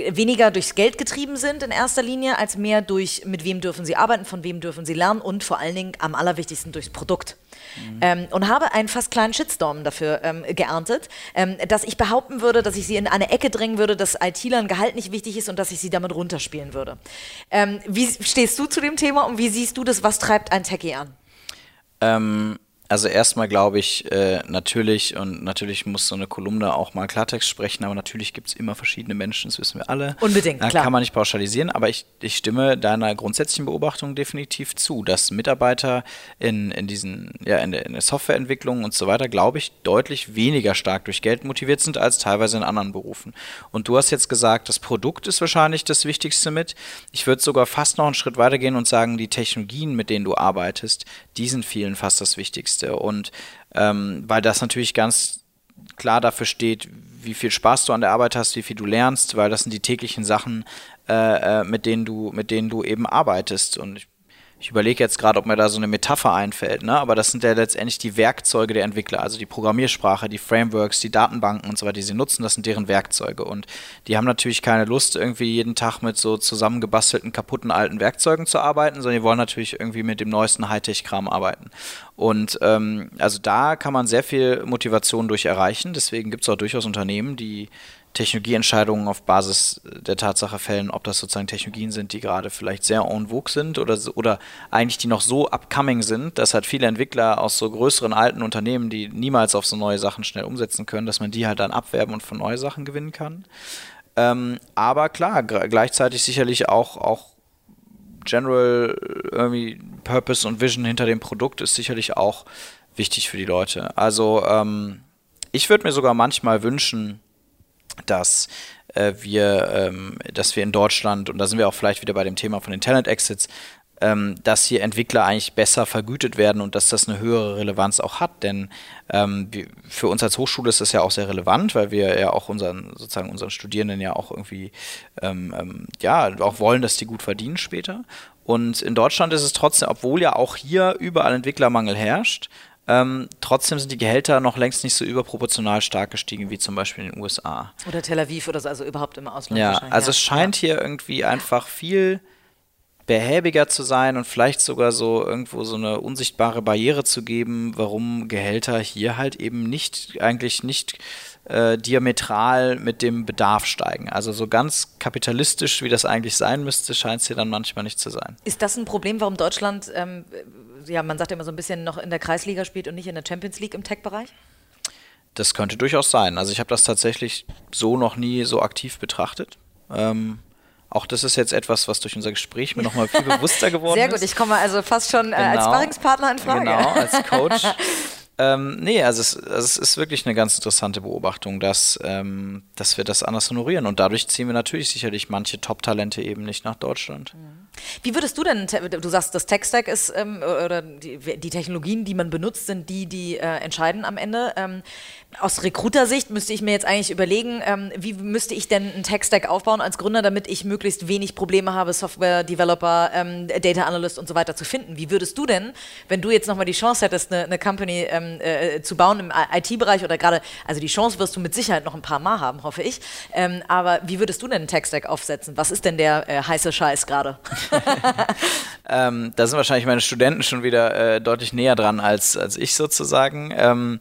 weniger durchs Geld getrieben sind in erster Linie, als mehr durch, mit wem dürfen sie arbeiten, von wem dürfen sie lernen und vor allen Dingen am allerwichtigsten durchs Produkt. Mhm. Ähm, und habe einen fast kleinen Shitstorm dafür ähm, geerntet, ähm, dass ich behaupten würde, dass ich sie in eine Ecke drängen würde, dass IT-Lern Gehalt nicht wichtig ist und dass ich sie damit runterspielen würde. Ähm, wie stehst du zu dem Thema und wie siehst du das? Was treibt ein Techie an? Also erstmal glaube ich äh, natürlich, und natürlich muss so eine Kolumne auch mal Klartext sprechen, aber natürlich gibt es immer verschiedene Menschen, das wissen wir alle. Unbedingt, da klar. Kann man nicht pauschalisieren, aber ich, ich stimme deiner grundsätzlichen Beobachtung definitiv zu, dass Mitarbeiter in, in diesen, ja, in der, in der Softwareentwicklung und so weiter, glaube ich, deutlich weniger stark durch Geld motiviert sind als teilweise in anderen Berufen. Und du hast jetzt gesagt, das Produkt ist wahrscheinlich das Wichtigste mit. Ich würde sogar fast noch einen Schritt weitergehen und sagen, die Technologien, mit denen du arbeitest, die sind vielen fast das Wichtigste. Wichtigste. Und ähm, weil das natürlich ganz klar dafür steht, wie viel Spaß du an der Arbeit hast, wie viel du lernst, weil das sind die täglichen Sachen, äh, äh mit denen du, mit denen du eben arbeitest. Und ich ich überlege jetzt gerade, ob mir da so eine Metapher einfällt, ne? aber das sind ja letztendlich die Werkzeuge der Entwickler, also die Programmiersprache, die Frameworks, die Datenbanken und so weiter, die sie nutzen, das sind deren Werkzeuge. Und die haben natürlich keine Lust, irgendwie jeden Tag mit so zusammengebastelten, kaputten alten Werkzeugen zu arbeiten, sondern die wollen natürlich irgendwie mit dem neuesten Hightech-Kram arbeiten. Und ähm, also da kann man sehr viel Motivation durch erreichen. Deswegen gibt es auch durchaus Unternehmen, die Technologieentscheidungen auf Basis der Tatsache fällen, ob das sozusagen Technologien sind, die gerade vielleicht sehr en vogue sind oder, oder eigentlich die noch so upcoming sind, dass halt viele Entwickler aus so größeren alten Unternehmen, die niemals auf so neue Sachen schnell umsetzen können, dass man die halt dann abwerben und von neue Sachen gewinnen kann. Ähm, aber klar, gleichzeitig sicherlich auch, auch General irgendwie Purpose und Vision hinter dem Produkt ist sicherlich auch wichtig für die Leute. Also ähm, ich würde mir sogar manchmal wünschen, dass äh, wir, ähm, dass wir in Deutschland, und da sind wir auch vielleicht wieder bei dem Thema von den Talent Exits, ähm, dass hier Entwickler eigentlich besser vergütet werden und dass das eine höhere Relevanz auch hat. Denn ähm, für uns als Hochschule ist das ja auch sehr relevant, weil wir ja auch unseren, sozusagen unseren Studierenden ja auch irgendwie ähm, ähm, ja, auch wollen, dass die gut verdienen später. Und in Deutschland ist es trotzdem, obwohl ja auch hier überall Entwicklermangel herrscht, ähm, trotzdem sind die Gehälter noch längst nicht so überproportional stark gestiegen wie zum Beispiel in den USA. Oder Tel Aviv oder so, also überhaupt im Ausland. Ja, also es scheint ja. hier irgendwie einfach viel behäbiger zu sein und vielleicht sogar so irgendwo so eine unsichtbare Barriere zu geben, warum Gehälter hier halt eben nicht, eigentlich nicht äh, diametral mit dem Bedarf steigen. Also so ganz kapitalistisch, wie das eigentlich sein müsste, scheint es hier dann manchmal nicht zu sein. Ist das ein Problem, warum Deutschland ähm, ja, man sagt ja immer so ein bisschen noch in der Kreisliga spielt und nicht in der Champions League im Tech-Bereich? Das könnte durchaus sein. Also ich habe das tatsächlich so noch nie so aktiv betrachtet. Ähm, auch das ist jetzt etwas, was durch unser Gespräch mir nochmal viel bewusster geworden ist. Sehr gut, ich komme also fast schon äh, genau, als Sparringspartner in Frage. Genau, als Coach. ähm, nee, also es, also es, ist wirklich eine ganz interessante Beobachtung, dass, ähm, dass wir das anders honorieren. Und dadurch ziehen wir natürlich sicherlich manche Top-Talente eben nicht nach Deutschland. Mhm. Wie würdest du denn, du sagst, das Tech-Stack ist, ähm, oder die, die, Technologien, die man benutzt, sind die, die äh, entscheiden am Ende. Ähm, aus Recruiter-Sicht müsste ich mir jetzt eigentlich überlegen, ähm, wie müsste ich denn einen Tech-Stack aufbauen als Gründer, damit ich möglichst wenig Probleme habe, Software-Developer, ähm, Data Analyst und so weiter zu finden. Wie würdest du denn, wenn du jetzt nochmal die Chance hättest, eine, eine Company ähm, äh, zu bauen im IT-Bereich oder gerade, also die Chance wirst du mit Sicherheit noch ein paar Mal haben, hoffe ich, ähm, aber wie würdest du denn einen Tech-Stack aufsetzen? Was ist denn der äh, heiße Scheiß gerade? ähm, da sind wahrscheinlich meine Studenten schon wieder äh, deutlich näher dran als, als ich sozusagen. Ähm,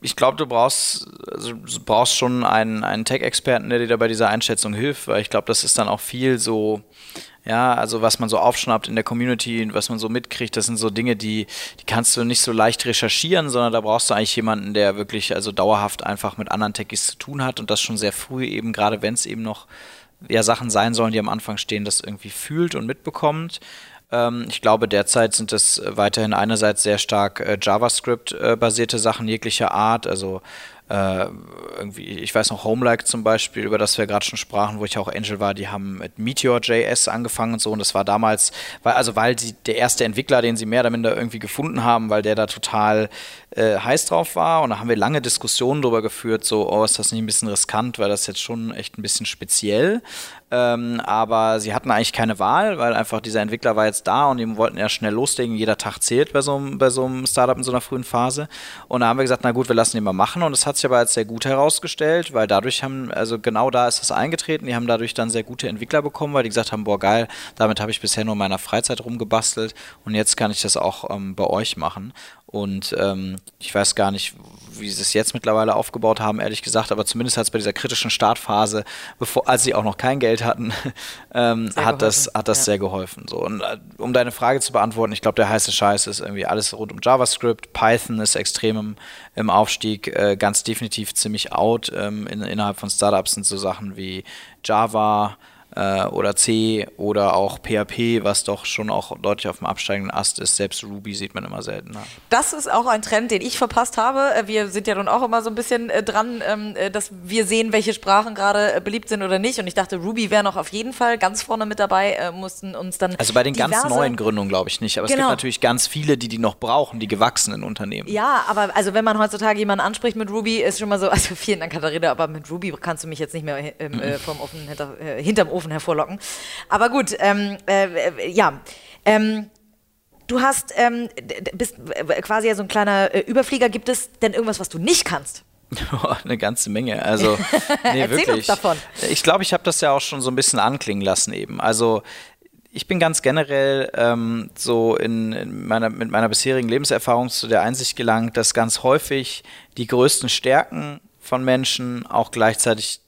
ich glaube, du brauchst, also, du brauchst schon einen, einen Tech-Experten, der dir da bei dieser Einschätzung hilft, weil ich glaube, das ist dann auch viel so, ja, also was man so aufschnappt in der Community und was man so mitkriegt, das sind so Dinge, die, die kannst du nicht so leicht recherchieren, sondern da brauchst du eigentlich jemanden, der wirklich also dauerhaft einfach mit anderen Techies zu tun hat und das schon sehr früh eben, gerade wenn es eben noch ja, Sachen sein sollen, die am Anfang stehen, das irgendwie fühlt und mitbekommt. Ähm, ich glaube, derzeit sind es weiterhin einerseits sehr stark äh, JavaScript-basierte äh, Sachen jeglicher Art, also äh, irgendwie, ich weiß noch, Homelike zum Beispiel, über das wir gerade schon sprachen, wo ich auch Angel war, die haben mit Meteor.js angefangen und so und das war damals, weil, also weil sie der erste Entwickler, den sie mehr oder minder irgendwie gefunden haben, weil der da total äh, heiß drauf war und da haben wir lange Diskussionen darüber geführt, so, oh, ist das nicht ein bisschen riskant, weil das jetzt schon echt ein bisschen speziell. Ähm, aber sie hatten eigentlich keine Wahl, weil einfach dieser Entwickler war jetzt da und die wollten ja schnell loslegen. Jeder Tag zählt bei so, einem, bei so einem Startup in so einer frühen Phase. Und da haben wir gesagt, na gut, wir lassen ihn mal machen. Und es hat sich aber als sehr gut herausgestellt, weil dadurch haben, also genau da ist das eingetreten. Die haben dadurch dann sehr gute Entwickler bekommen, weil die gesagt haben, boah geil, damit habe ich bisher nur in meiner Freizeit rumgebastelt und jetzt kann ich das auch ähm, bei euch machen. Und ähm, ich weiß gar nicht, wie sie es jetzt mittlerweile aufgebaut haben, ehrlich gesagt, aber zumindest hat es bei dieser kritischen Startphase, bevor, als sie auch noch kein Geld hatten, ähm, hat, das, hat das ja. sehr geholfen. So. Und äh, um deine Frage zu beantworten, ich glaube, der heiße Scheiß ist irgendwie alles rund um JavaScript. Python ist extrem im, im Aufstieg, äh, ganz definitiv ziemlich out. Ähm, in, innerhalb von Startups sind so Sachen wie Java, äh, oder C oder auch PHP, was doch schon auch deutlich auf dem absteigenden Ast ist. Selbst Ruby sieht man immer seltener. Das ist auch ein Trend, den ich verpasst habe. Äh, wir sind ja nun auch immer so ein bisschen äh, dran, ähm, äh, dass wir sehen, welche Sprachen gerade äh, beliebt sind oder nicht. Und ich dachte, Ruby wäre noch auf jeden Fall ganz vorne mit dabei, äh, mussten uns dann. Also bei den ganz neuen Gründungen glaube ich nicht, aber genau. es gibt genau. natürlich ganz viele, die die noch brauchen, die gewachsenen Unternehmen. Ja, aber also wenn man heutzutage jemanden anspricht mit Ruby, ist schon mal so, also vielen Dank, Katharina, aber mit Ruby kannst du mich jetzt nicht mehr ähm, vom Ofen, hinter, hinterm Ofen hervorlocken. Aber gut, ähm, äh, ja. Ähm, du hast, ähm, bist quasi ja so ein kleiner äh, Überflieger. Gibt es denn irgendwas, was du nicht kannst? Eine ganze Menge. Also, nee, Erzähl wirklich. uns davon. Ich glaube, ich habe das ja auch schon so ein bisschen anklingen lassen eben. Also, ich bin ganz generell ähm, so in, in, meiner, mit meiner bisherigen Lebenserfahrung zu der Einsicht gelangt, dass ganz häufig die größten Stärken von Menschen auch gleichzeitig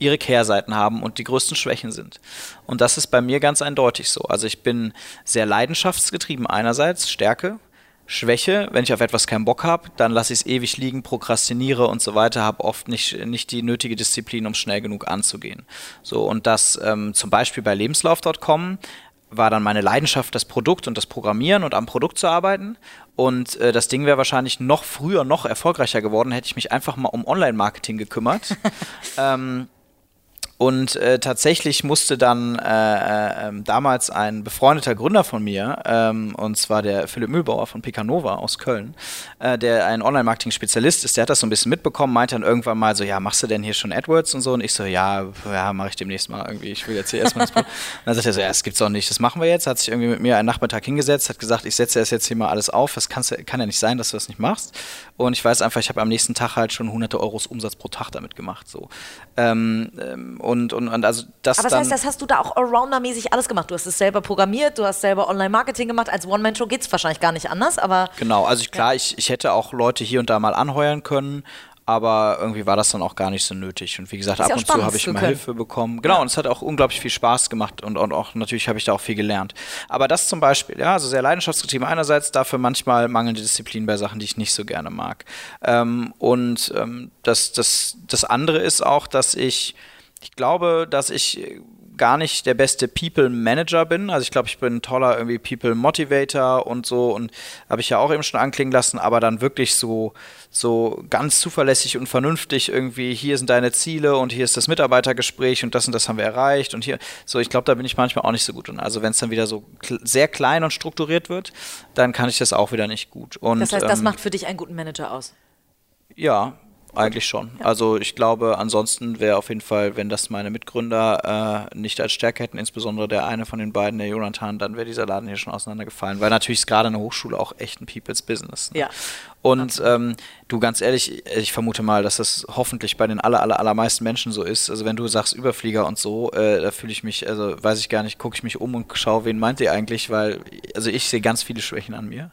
ihre Kehrseiten haben und die größten Schwächen sind. Und das ist bei mir ganz eindeutig so. Also ich bin sehr leidenschaftsgetrieben einerseits, Stärke, Schwäche, wenn ich auf etwas keinen Bock habe, dann lasse ich es ewig liegen, prokrastiniere und so weiter, habe oft nicht, nicht die nötige Disziplin, um schnell genug anzugehen. So, und das ähm, zum Beispiel bei lebenslauf.com war dann meine Leidenschaft das Produkt und das Programmieren und am Produkt zu arbeiten. Und äh, das Ding wäre wahrscheinlich noch früher, noch erfolgreicher geworden, hätte ich mich einfach mal um Online-Marketing gekümmert. ähm, und äh, tatsächlich musste dann äh, äh, damals ein befreundeter Gründer von mir, ähm, und zwar der Philipp Mühlbauer von Picanova aus Köln, äh, der ein Online-Marketing-Spezialist ist, der hat das so ein bisschen mitbekommen, meinte dann irgendwann mal so, ja, machst du denn hier schon AdWords und so? Und ich so, ja, ja, mache ich demnächst mal irgendwie, ich will jetzt hier erstmal das Produkt. Und dann sagt er so, ja, das gibt's auch nicht, das machen wir jetzt. Hat sich irgendwie mit mir einen Nachmittag hingesetzt, hat gesagt, ich setze das jetzt hier mal alles auf, das kann ja nicht sein, dass du das nicht machst. Und ich weiß einfach, ich habe am nächsten Tag halt schon hunderte Euros Umsatz pro Tag damit gemacht, so. Ähm, ähm und, und, und also das. Aber das heißt, das hast du da auch Allrounder-mäßig alles gemacht. Du hast es selber programmiert, du hast selber Online-Marketing gemacht. Als One-Man-Show geht es wahrscheinlich gar nicht anders, aber. Genau, also ich, klar, ja. ich, ich hätte auch Leute hier und da mal anheuern können, aber irgendwie war das dann auch gar nicht so nötig. Und wie gesagt, ab und zu habe ich mal Hilfe bekommen. Genau, ja. und es hat auch unglaublich viel Spaß gemacht und, und auch natürlich habe ich da auch viel gelernt. Aber das zum Beispiel, ja, also sehr leidenschaftsgetrieben einerseits, dafür manchmal mangelnde Disziplin bei Sachen, die ich nicht so gerne mag. Ähm, und ähm, das, das, das andere ist auch, dass ich, ich glaube, dass ich gar nicht der beste People Manager bin. Also ich glaube, ich bin ein toller irgendwie People Motivator und so und habe ich ja auch eben schon anklingen lassen, aber dann wirklich so so ganz zuverlässig und vernünftig irgendwie hier sind deine Ziele und hier ist das Mitarbeitergespräch und das und das haben wir erreicht und hier so ich glaube, da bin ich manchmal auch nicht so gut und also wenn es dann wieder so sehr klein und strukturiert wird, dann kann ich das auch wieder nicht gut. Und, das heißt, das ähm, macht für dich einen guten Manager aus. Ja, eigentlich schon. Ja. Also ich glaube, ansonsten wäre auf jeden Fall, wenn das meine Mitgründer äh, nicht als Stärke hätten, insbesondere der eine von den beiden, der Jonathan, dann wäre dieser Laden hier schon auseinandergefallen. Weil natürlich ist gerade eine Hochschule auch echt ein People's Business. Ne? Ja. Und ähm, du ganz ehrlich, ich vermute mal, dass das hoffentlich bei den aller, aller, allermeisten Menschen so ist. Also wenn du sagst Überflieger und so, äh, da fühle ich mich, also weiß ich gar nicht, gucke ich mich um und schaue, wen meint ihr eigentlich, weil, also ich sehe ganz viele Schwächen an mir.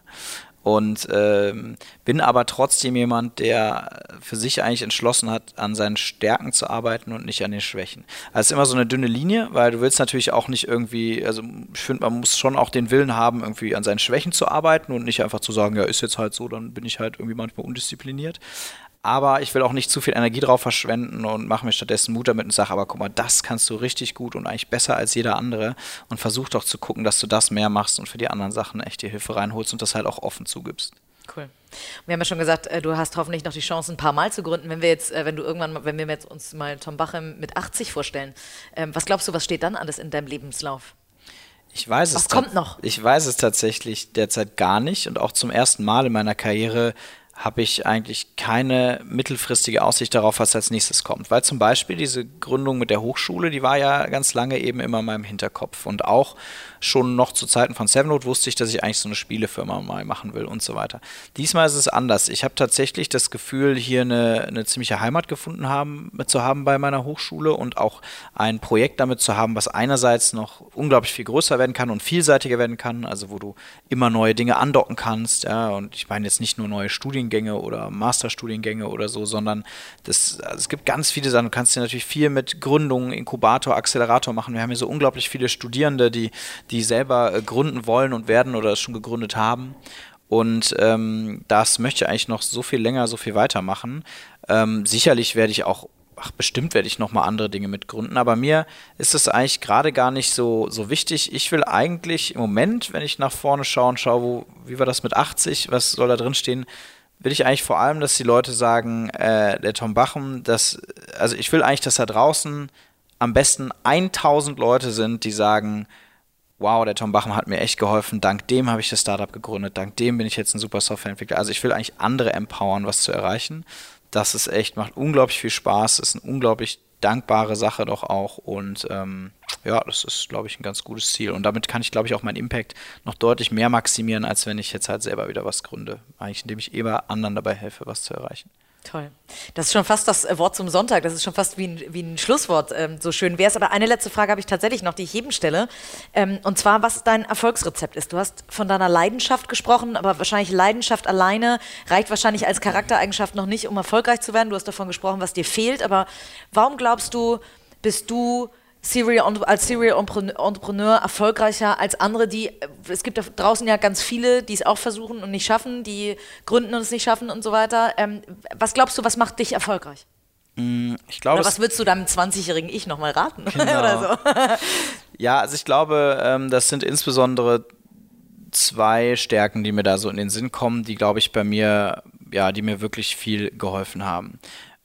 Und ähm, bin aber trotzdem jemand, der für sich eigentlich entschlossen hat, an seinen Stärken zu arbeiten und nicht an den Schwächen. Also ist immer so eine dünne Linie, weil du willst natürlich auch nicht irgendwie, also ich finde, man muss schon auch den Willen haben, irgendwie an seinen Schwächen zu arbeiten und nicht einfach zu sagen, ja, ist jetzt halt so, dann bin ich halt irgendwie manchmal undiszipliniert aber ich will auch nicht zu viel Energie drauf verschwenden und mache mir stattdessen Mut damit und sage, aber guck mal, das kannst du richtig gut und eigentlich besser als jeder andere und versuch doch zu gucken, dass du das mehr machst und für die anderen Sachen echt die Hilfe reinholst und das halt auch offen zugibst. Cool. Wir haben ja schon gesagt, äh, du hast hoffentlich noch die Chance, ein paar Mal zu gründen. Wenn wir jetzt, äh, wenn du irgendwann, wenn wir jetzt uns mal Tom Bachem mit 80 vorstellen, ähm, was glaubst du, was steht dann alles in deinem Lebenslauf? Ich weiß was es. Was kommt noch? Ich weiß es tatsächlich derzeit gar nicht und auch zum ersten Mal in meiner Karriere habe ich eigentlich keine mittelfristige Aussicht darauf, was als nächstes kommt. Weil zum Beispiel diese Gründung mit der Hochschule, die war ja ganz lange eben immer in meinem Hinterkopf. Und auch schon noch zu Zeiten von Sevenload wusste ich, dass ich eigentlich so eine Spielefirma mal machen will und so weiter. Diesmal ist es anders. Ich habe tatsächlich das Gefühl, hier eine, eine ziemliche Heimat gefunden haben, zu haben bei meiner Hochschule und auch ein Projekt damit zu haben, was einerseits noch unglaublich viel größer werden kann und vielseitiger werden kann, also wo du immer neue Dinge andocken kannst. Ja, und ich meine jetzt nicht nur neue Studiengänge oder Masterstudiengänge oder so, sondern das, also es gibt ganz viele Sachen. Du kannst dir natürlich viel mit Gründungen, Inkubator, Accelerator machen. Wir haben hier so unglaublich viele Studierende, die, die selber äh, gründen wollen und werden oder es schon gegründet haben. Und ähm, das möchte ich eigentlich noch so viel länger, so viel weitermachen. Ähm, sicherlich werde ich auch, ach, bestimmt werde ich nochmal andere Dinge mitgründen, aber mir ist es eigentlich gerade gar nicht so, so wichtig. Ich will eigentlich im Moment, wenn ich nach vorne schaue und schaue, wo, wie war das mit 80, was soll da drin stehen, will ich eigentlich vor allem, dass die Leute sagen, äh, der Tom Bachem, dass, also ich will eigentlich, dass da draußen am besten 1000 Leute sind, die sagen, wow, der Tom Bachmann hat mir echt geholfen, dank dem habe ich das Startup gegründet, dank dem bin ich jetzt ein super Softwareentwickler. Also ich will eigentlich andere empowern, was zu erreichen. Das ist echt, macht unglaublich viel Spaß, ist eine unglaublich dankbare Sache doch auch und ähm, ja, das ist, glaube ich, ein ganz gutes Ziel. Und damit kann ich, glaube ich, auch meinen Impact noch deutlich mehr maximieren, als wenn ich jetzt halt selber wieder was gründe. Eigentlich, indem ich immer anderen dabei helfe, was zu erreichen. Toll. Das ist schon fast das äh, Wort zum Sonntag. Das ist schon fast wie ein, wie ein Schlusswort. Ähm, so schön wäre es. Aber eine letzte Frage habe ich tatsächlich noch, die ich jedem stelle. Ähm, und zwar, was dein Erfolgsrezept ist. Du hast von deiner Leidenschaft gesprochen, aber wahrscheinlich Leidenschaft alleine reicht wahrscheinlich als Charaktereigenschaft noch nicht, um erfolgreich zu werden. Du hast davon gesprochen, was dir fehlt. Aber warum glaubst du, bist du Serial, als Serial Entrepreneur erfolgreicher als andere, die, es gibt da draußen ja ganz viele, die es auch versuchen und nicht schaffen, die gründen und es nicht schaffen und so weiter. Ähm, was glaubst du, was macht dich erfolgreich? Mm, ich glaube, Oder was würdest du deinem 20-jährigen Ich nochmal raten? Genau. Ja, also ich glaube, ähm, das sind insbesondere zwei Stärken, die mir da so in den Sinn kommen, die, glaube ich, bei mir, ja, die mir wirklich viel geholfen haben.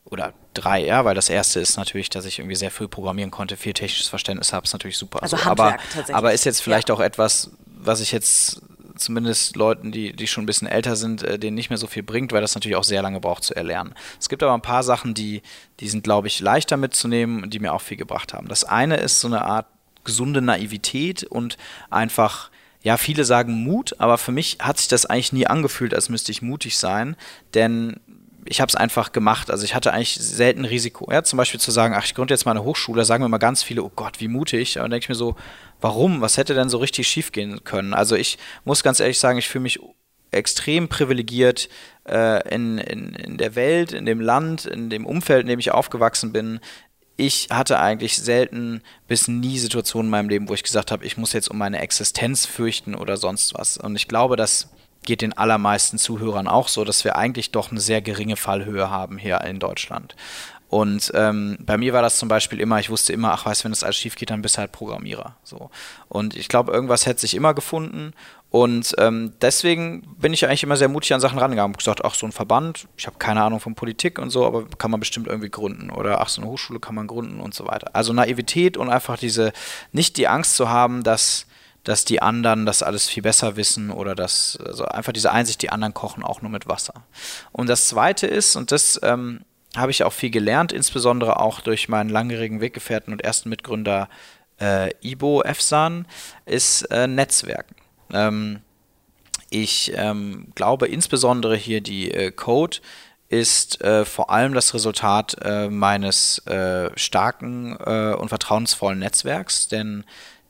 Oder drei, ja, weil das erste ist natürlich, dass ich irgendwie sehr früh programmieren konnte, viel technisches Verständnis habe, ist natürlich super. Also so. aber, aber ist jetzt vielleicht ja. auch etwas, was ich jetzt zumindest Leuten, die, die schon ein bisschen älter sind, äh, denen nicht mehr so viel bringt, weil das natürlich auch sehr lange braucht zu erlernen. Es gibt aber ein paar Sachen, die, die sind, glaube ich, leichter mitzunehmen und die mir auch viel gebracht haben. Das eine ist so eine Art gesunde Naivität und einfach ja, viele sagen Mut, aber für mich hat sich das eigentlich nie angefühlt, als müsste ich mutig sein, denn ich habe es einfach gemacht. Also ich hatte eigentlich selten Risiko. Ja, zum Beispiel zu sagen, ach, ich gründe jetzt mal eine Hochschule, da sagen mir mal ganz viele, oh Gott, wie mutig. Und dann denke ich mir so, warum? Was hätte denn so richtig schief gehen können? Also ich muss ganz ehrlich sagen, ich fühle mich extrem privilegiert äh, in, in, in der Welt, in dem Land, in dem Umfeld, in dem ich aufgewachsen bin. Ich hatte eigentlich selten bis nie Situationen in meinem Leben, wo ich gesagt habe, ich muss jetzt um meine Existenz fürchten oder sonst was. Und ich glaube, dass geht den allermeisten Zuhörern auch so, dass wir eigentlich doch eine sehr geringe Fallhöhe haben hier in Deutschland. Und ähm, bei mir war das zum Beispiel immer, ich wusste immer, ach weißt, wenn das alles schief geht, dann bist du halt Programmierer. So. Und ich glaube, irgendwas hätte sich immer gefunden. Und ähm, deswegen bin ich eigentlich immer sehr mutig an Sachen rangegangen. Ich gesagt, ach, so ein Verband, ich habe keine Ahnung von Politik und so, aber kann man bestimmt irgendwie gründen. Oder ach, so eine Hochschule kann man gründen und so weiter. Also Naivität und einfach diese, nicht die Angst zu haben, dass dass die anderen das alles viel besser wissen oder dass also einfach diese Einsicht, die anderen kochen auch nur mit Wasser. Und das Zweite ist, und das ähm, habe ich auch viel gelernt, insbesondere auch durch meinen langjährigen Weggefährten und ersten Mitgründer äh, Ibo Efsan, ist äh, Netzwerken. Ähm, ich ähm, glaube insbesondere hier die äh, Code ist äh, vor allem das Resultat äh, meines äh, starken äh, und vertrauensvollen Netzwerks, denn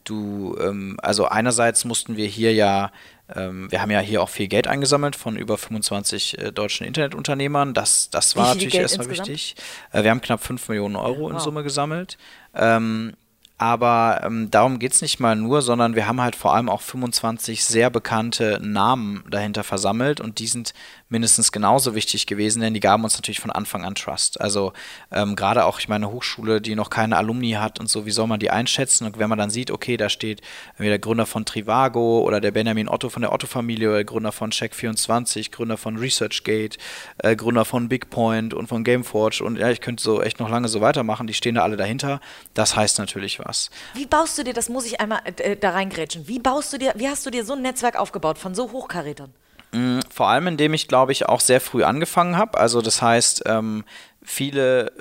du, ähm, also einerseits mussten wir hier ja ähm, wir haben ja hier auch viel Geld eingesammelt von über 25 äh, deutschen Internetunternehmern. Das, das war natürlich erstmal wichtig. Äh, wir haben knapp 5 Millionen Euro wow. in Summe gesammelt. Ähm, aber ähm, darum geht es nicht mal nur, sondern wir haben halt vor allem auch 25 sehr bekannte Namen dahinter versammelt und die sind mindestens genauso wichtig gewesen, denn die gaben uns natürlich von Anfang an Trust. Also ähm, gerade auch, ich meine, Hochschule, die noch keine Alumni hat und so, wie soll man die einschätzen? Und wenn man dann sieht, okay, da steht der Gründer von Trivago oder der Benjamin Otto von der Otto-Familie, oder Gründer von Check24, Gründer von ResearchGate, äh, Gründer von BigPoint und von Gameforge und ja, ich könnte so echt noch lange so weitermachen, die stehen da alle dahinter. Das heißt natürlich was. Wie baust du dir, das muss ich einmal äh, da reingrätschen, wie baust du dir, wie hast du dir so ein Netzwerk aufgebaut von so Hochkarätern? Mm, vor allem, indem ich, glaube ich, auch sehr früh angefangen habe. Also das heißt, ähm, viele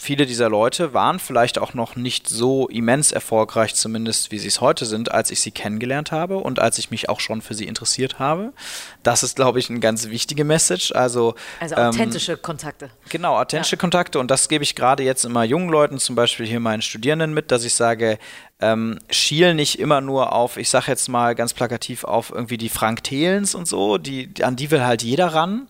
viele dieser Leute waren vielleicht auch noch nicht so immens erfolgreich, zumindest wie sie es heute sind, als ich sie kennengelernt habe und als ich mich auch schon für sie interessiert habe. Das ist, glaube ich, eine ganz wichtige Message. Also, also authentische ähm, Kontakte. Genau, authentische ja. Kontakte. Und das gebe ich gerade jetzt immer jungen Leuten, zum Beispiel hier meinen Studierenden mit, dass ich sage, ähm, schiel nicht immer nur auf, ich sage jetzt mal ganz plakativ, auf irgendwie die Frank Thelens und so, die, an die will halt jeder ran,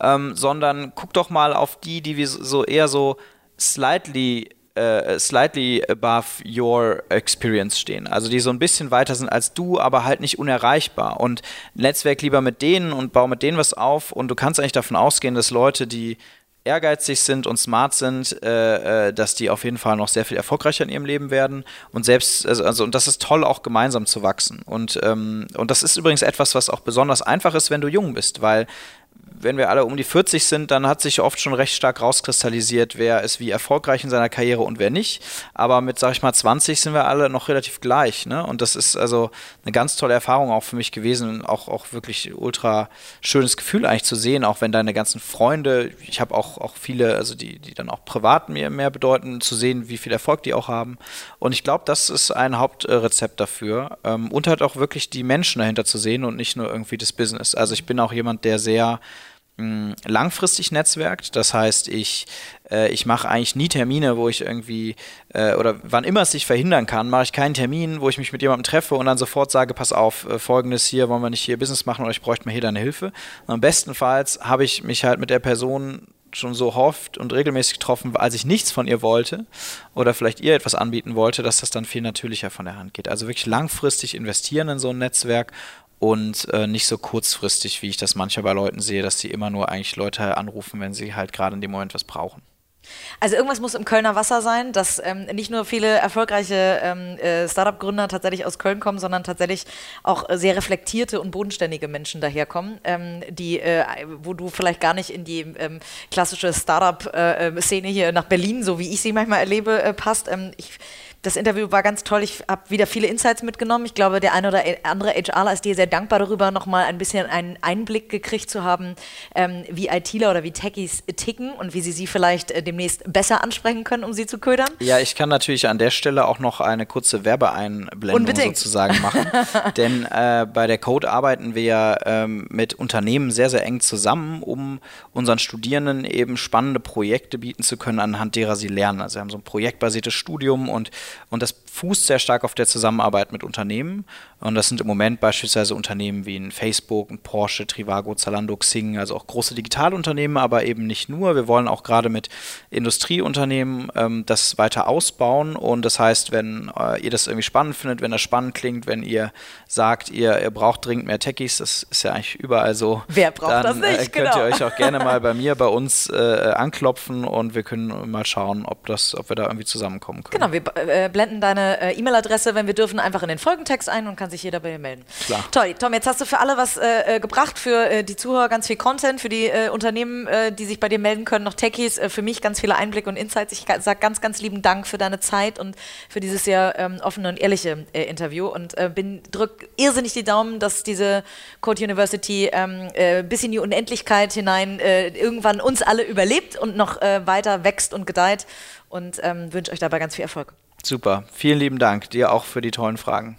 ähm, sondern guck doch mal auf die, die wir so eher so slightly Uh, slightly above your experience stehen. Also die so ein bisschen weiter sind als du, aber halt nicht unerreichbar. Und Netzwerk lieber mit denen und bau mit denen was auf. Und du kannst eigentlich davon ausgehen, dass Leute, die ehrgeizig sind und smart sind, äh, äh, dass die auf jeden Fall noch sehr viel erfolgreicher in ihrem Leben werden. Und selbst, also, also und das ist toll, auch gemeinsam zu wachsen. Und, ähm, und das ist übrigens etwas, was auch besonders einfach ist, wenn du jung bist, weil wenn wir alle um die 40 sind, dann hat sich oft schon recht stark rauskristallisiert, wer ist wie erfolgreich in seiner Karriere und wer nicht. Aber mit, sag ich mal, 20 sind wir alle noch relativ gleich. Ne? Und das ist also eine ganz tolle Erfahrung auch für mich gewesen. Auch, auch wirklich ultra schönes Gefühl eigentlich zu sehen, auch wenn deine ganzen Freunde, ich habe auch, auch viele, also die, die dann auch privat mir mehr bedeuten, zu sehen, wie viel Erfolg die auch haben. Und ich glaube, das ist ein Hauptrezept dafür. Ähm, und halt auch wirklich die Menschen dahinter zu sehen und nicht nur irgendwie das Business. Also ich bin auch jemand, der sehr langfristig netzwerkt. Das heißt, ich, äh, ich mache eigentlich nie Termine, wo ich irgendwie, äh, oder wann immer es sich verhindern kann, mache ich keinen Termin, wo ich mich mit jemandem treffe und dann sofort sage, pass auf, äh, folgendes hier, wollen wir nicht hier Business machen oder ich bräuchte mal hier deine Hilfe. Und am bestenfalls habe ich mich halt mit der Person schon so oft und regelmäßig getroffen, als ich nichts von ihr wollte oder vielleicht ihr etwas anbieten wollte, dass das dann viel natürlicher von der Hand geht. Also wirklich langfristig investieren in so ein Netzwerk und äh, nicht so kurzfristig, wie ich das manchmal bei Leuten sehe, dass sie immer nur eigentlich Leute anrufen, wenn sie halt gerade in dem Moment was brauchen. Also irgendwas muss im Kölner Wasser sein, dass ähm, nicht nur viele erfolgreiche ähm, äh, Startup-Gründer tatsächlich aus Köln kommen, sondern tatsächlich auch sehr reflektierte und bodenständige Menschen daherkommen, ähm, die, äh, wo du vielleicht gar nicht in die ähm, klassische Startup-Szene äh, äh, hier nach Berlin, so wie ich sie manchmal erlebe, äh, passt. Ähm, ich das Interview war ganz toll. Ich habe wieder viele Insights mitgenommen. Ich glaube, der eine oder andere HRler ist dir sehr dankbar darüber, nochmal ein bisschen einen Einblick gekriegt zu haben, ähm, wie ITler oder wie Techies ticken und wie sie sie vielleicht äh, demnächst besser ansprechen können, um sie zu ködern. Ja, ich kann natürlich an der Stelle auch noch eine kurze Werbeeinblendung Unbedingt. sozusagen machen. Denn äh, bei der Code arbeiten wir ja ähm, mit Unternehmen sehr, sehr eng zusammen, um unseren Studierenden eben spannende Projekte bieten zu können, anhand derer sie lernen. Also wir haben so ein projektbasiertes Studium und und das fußt sehr stark auf der Zusammenarbeit mit Unternehmen. Und das sind im Moment beispielsweise Unternehmen wie ein Facebook, ein Porsche, Trivago, Zalando, Xing, also auch große Digitalunternehmen, aber eben nicht nur. Wir wollen auch gerade mit Industrieunternehmen ähm, das weiter ausbauen. Und das heißt, wenn äh, ihr das irgendwie spannend findet, wenn das spannend klingt, wenn ihr sagt, ihr, ihr braucht dringend mehr Techies, das ist ja eigentlich überall so. Wer braucht dann, das nicht? Äh, könnt genau. ihr euch auch gerne mal bei mir, bei uns äh, anklopfen und wir können mal schauen, ob, das, ob wir da irgendwie zusammenkommen können. Genau, wir äh, blenden deine äh, E-Mail-Adresse, wenn wir dürfen, einfach in den Folgentext ein und kann sich jeder bei dir melden. Klar. Toll, Tom, jetzt hast du für alle was äh, äh gebracht, für äh, die Zuhörer ganz viel Content, für die Unternehmen, die sich bei dir melden können, noch Techies, für mich ganz viele Einblicke und Insights. Ich sage ganz, ganz lieben Dank für deine Zeit und für dieses sehr ähm, offene und ehrliche Interview und bin drück irrsinnig die Daumen, dass diese Code University ähm, bis in die Unendlichkeit hinein irgendwann uns alle überlebt und noch weiter wächst und gedeiht und ähm, wünsche euch dabei ganz viel Erfolg. Super, vielen lieben Dank dir auch für die tollen Fragen.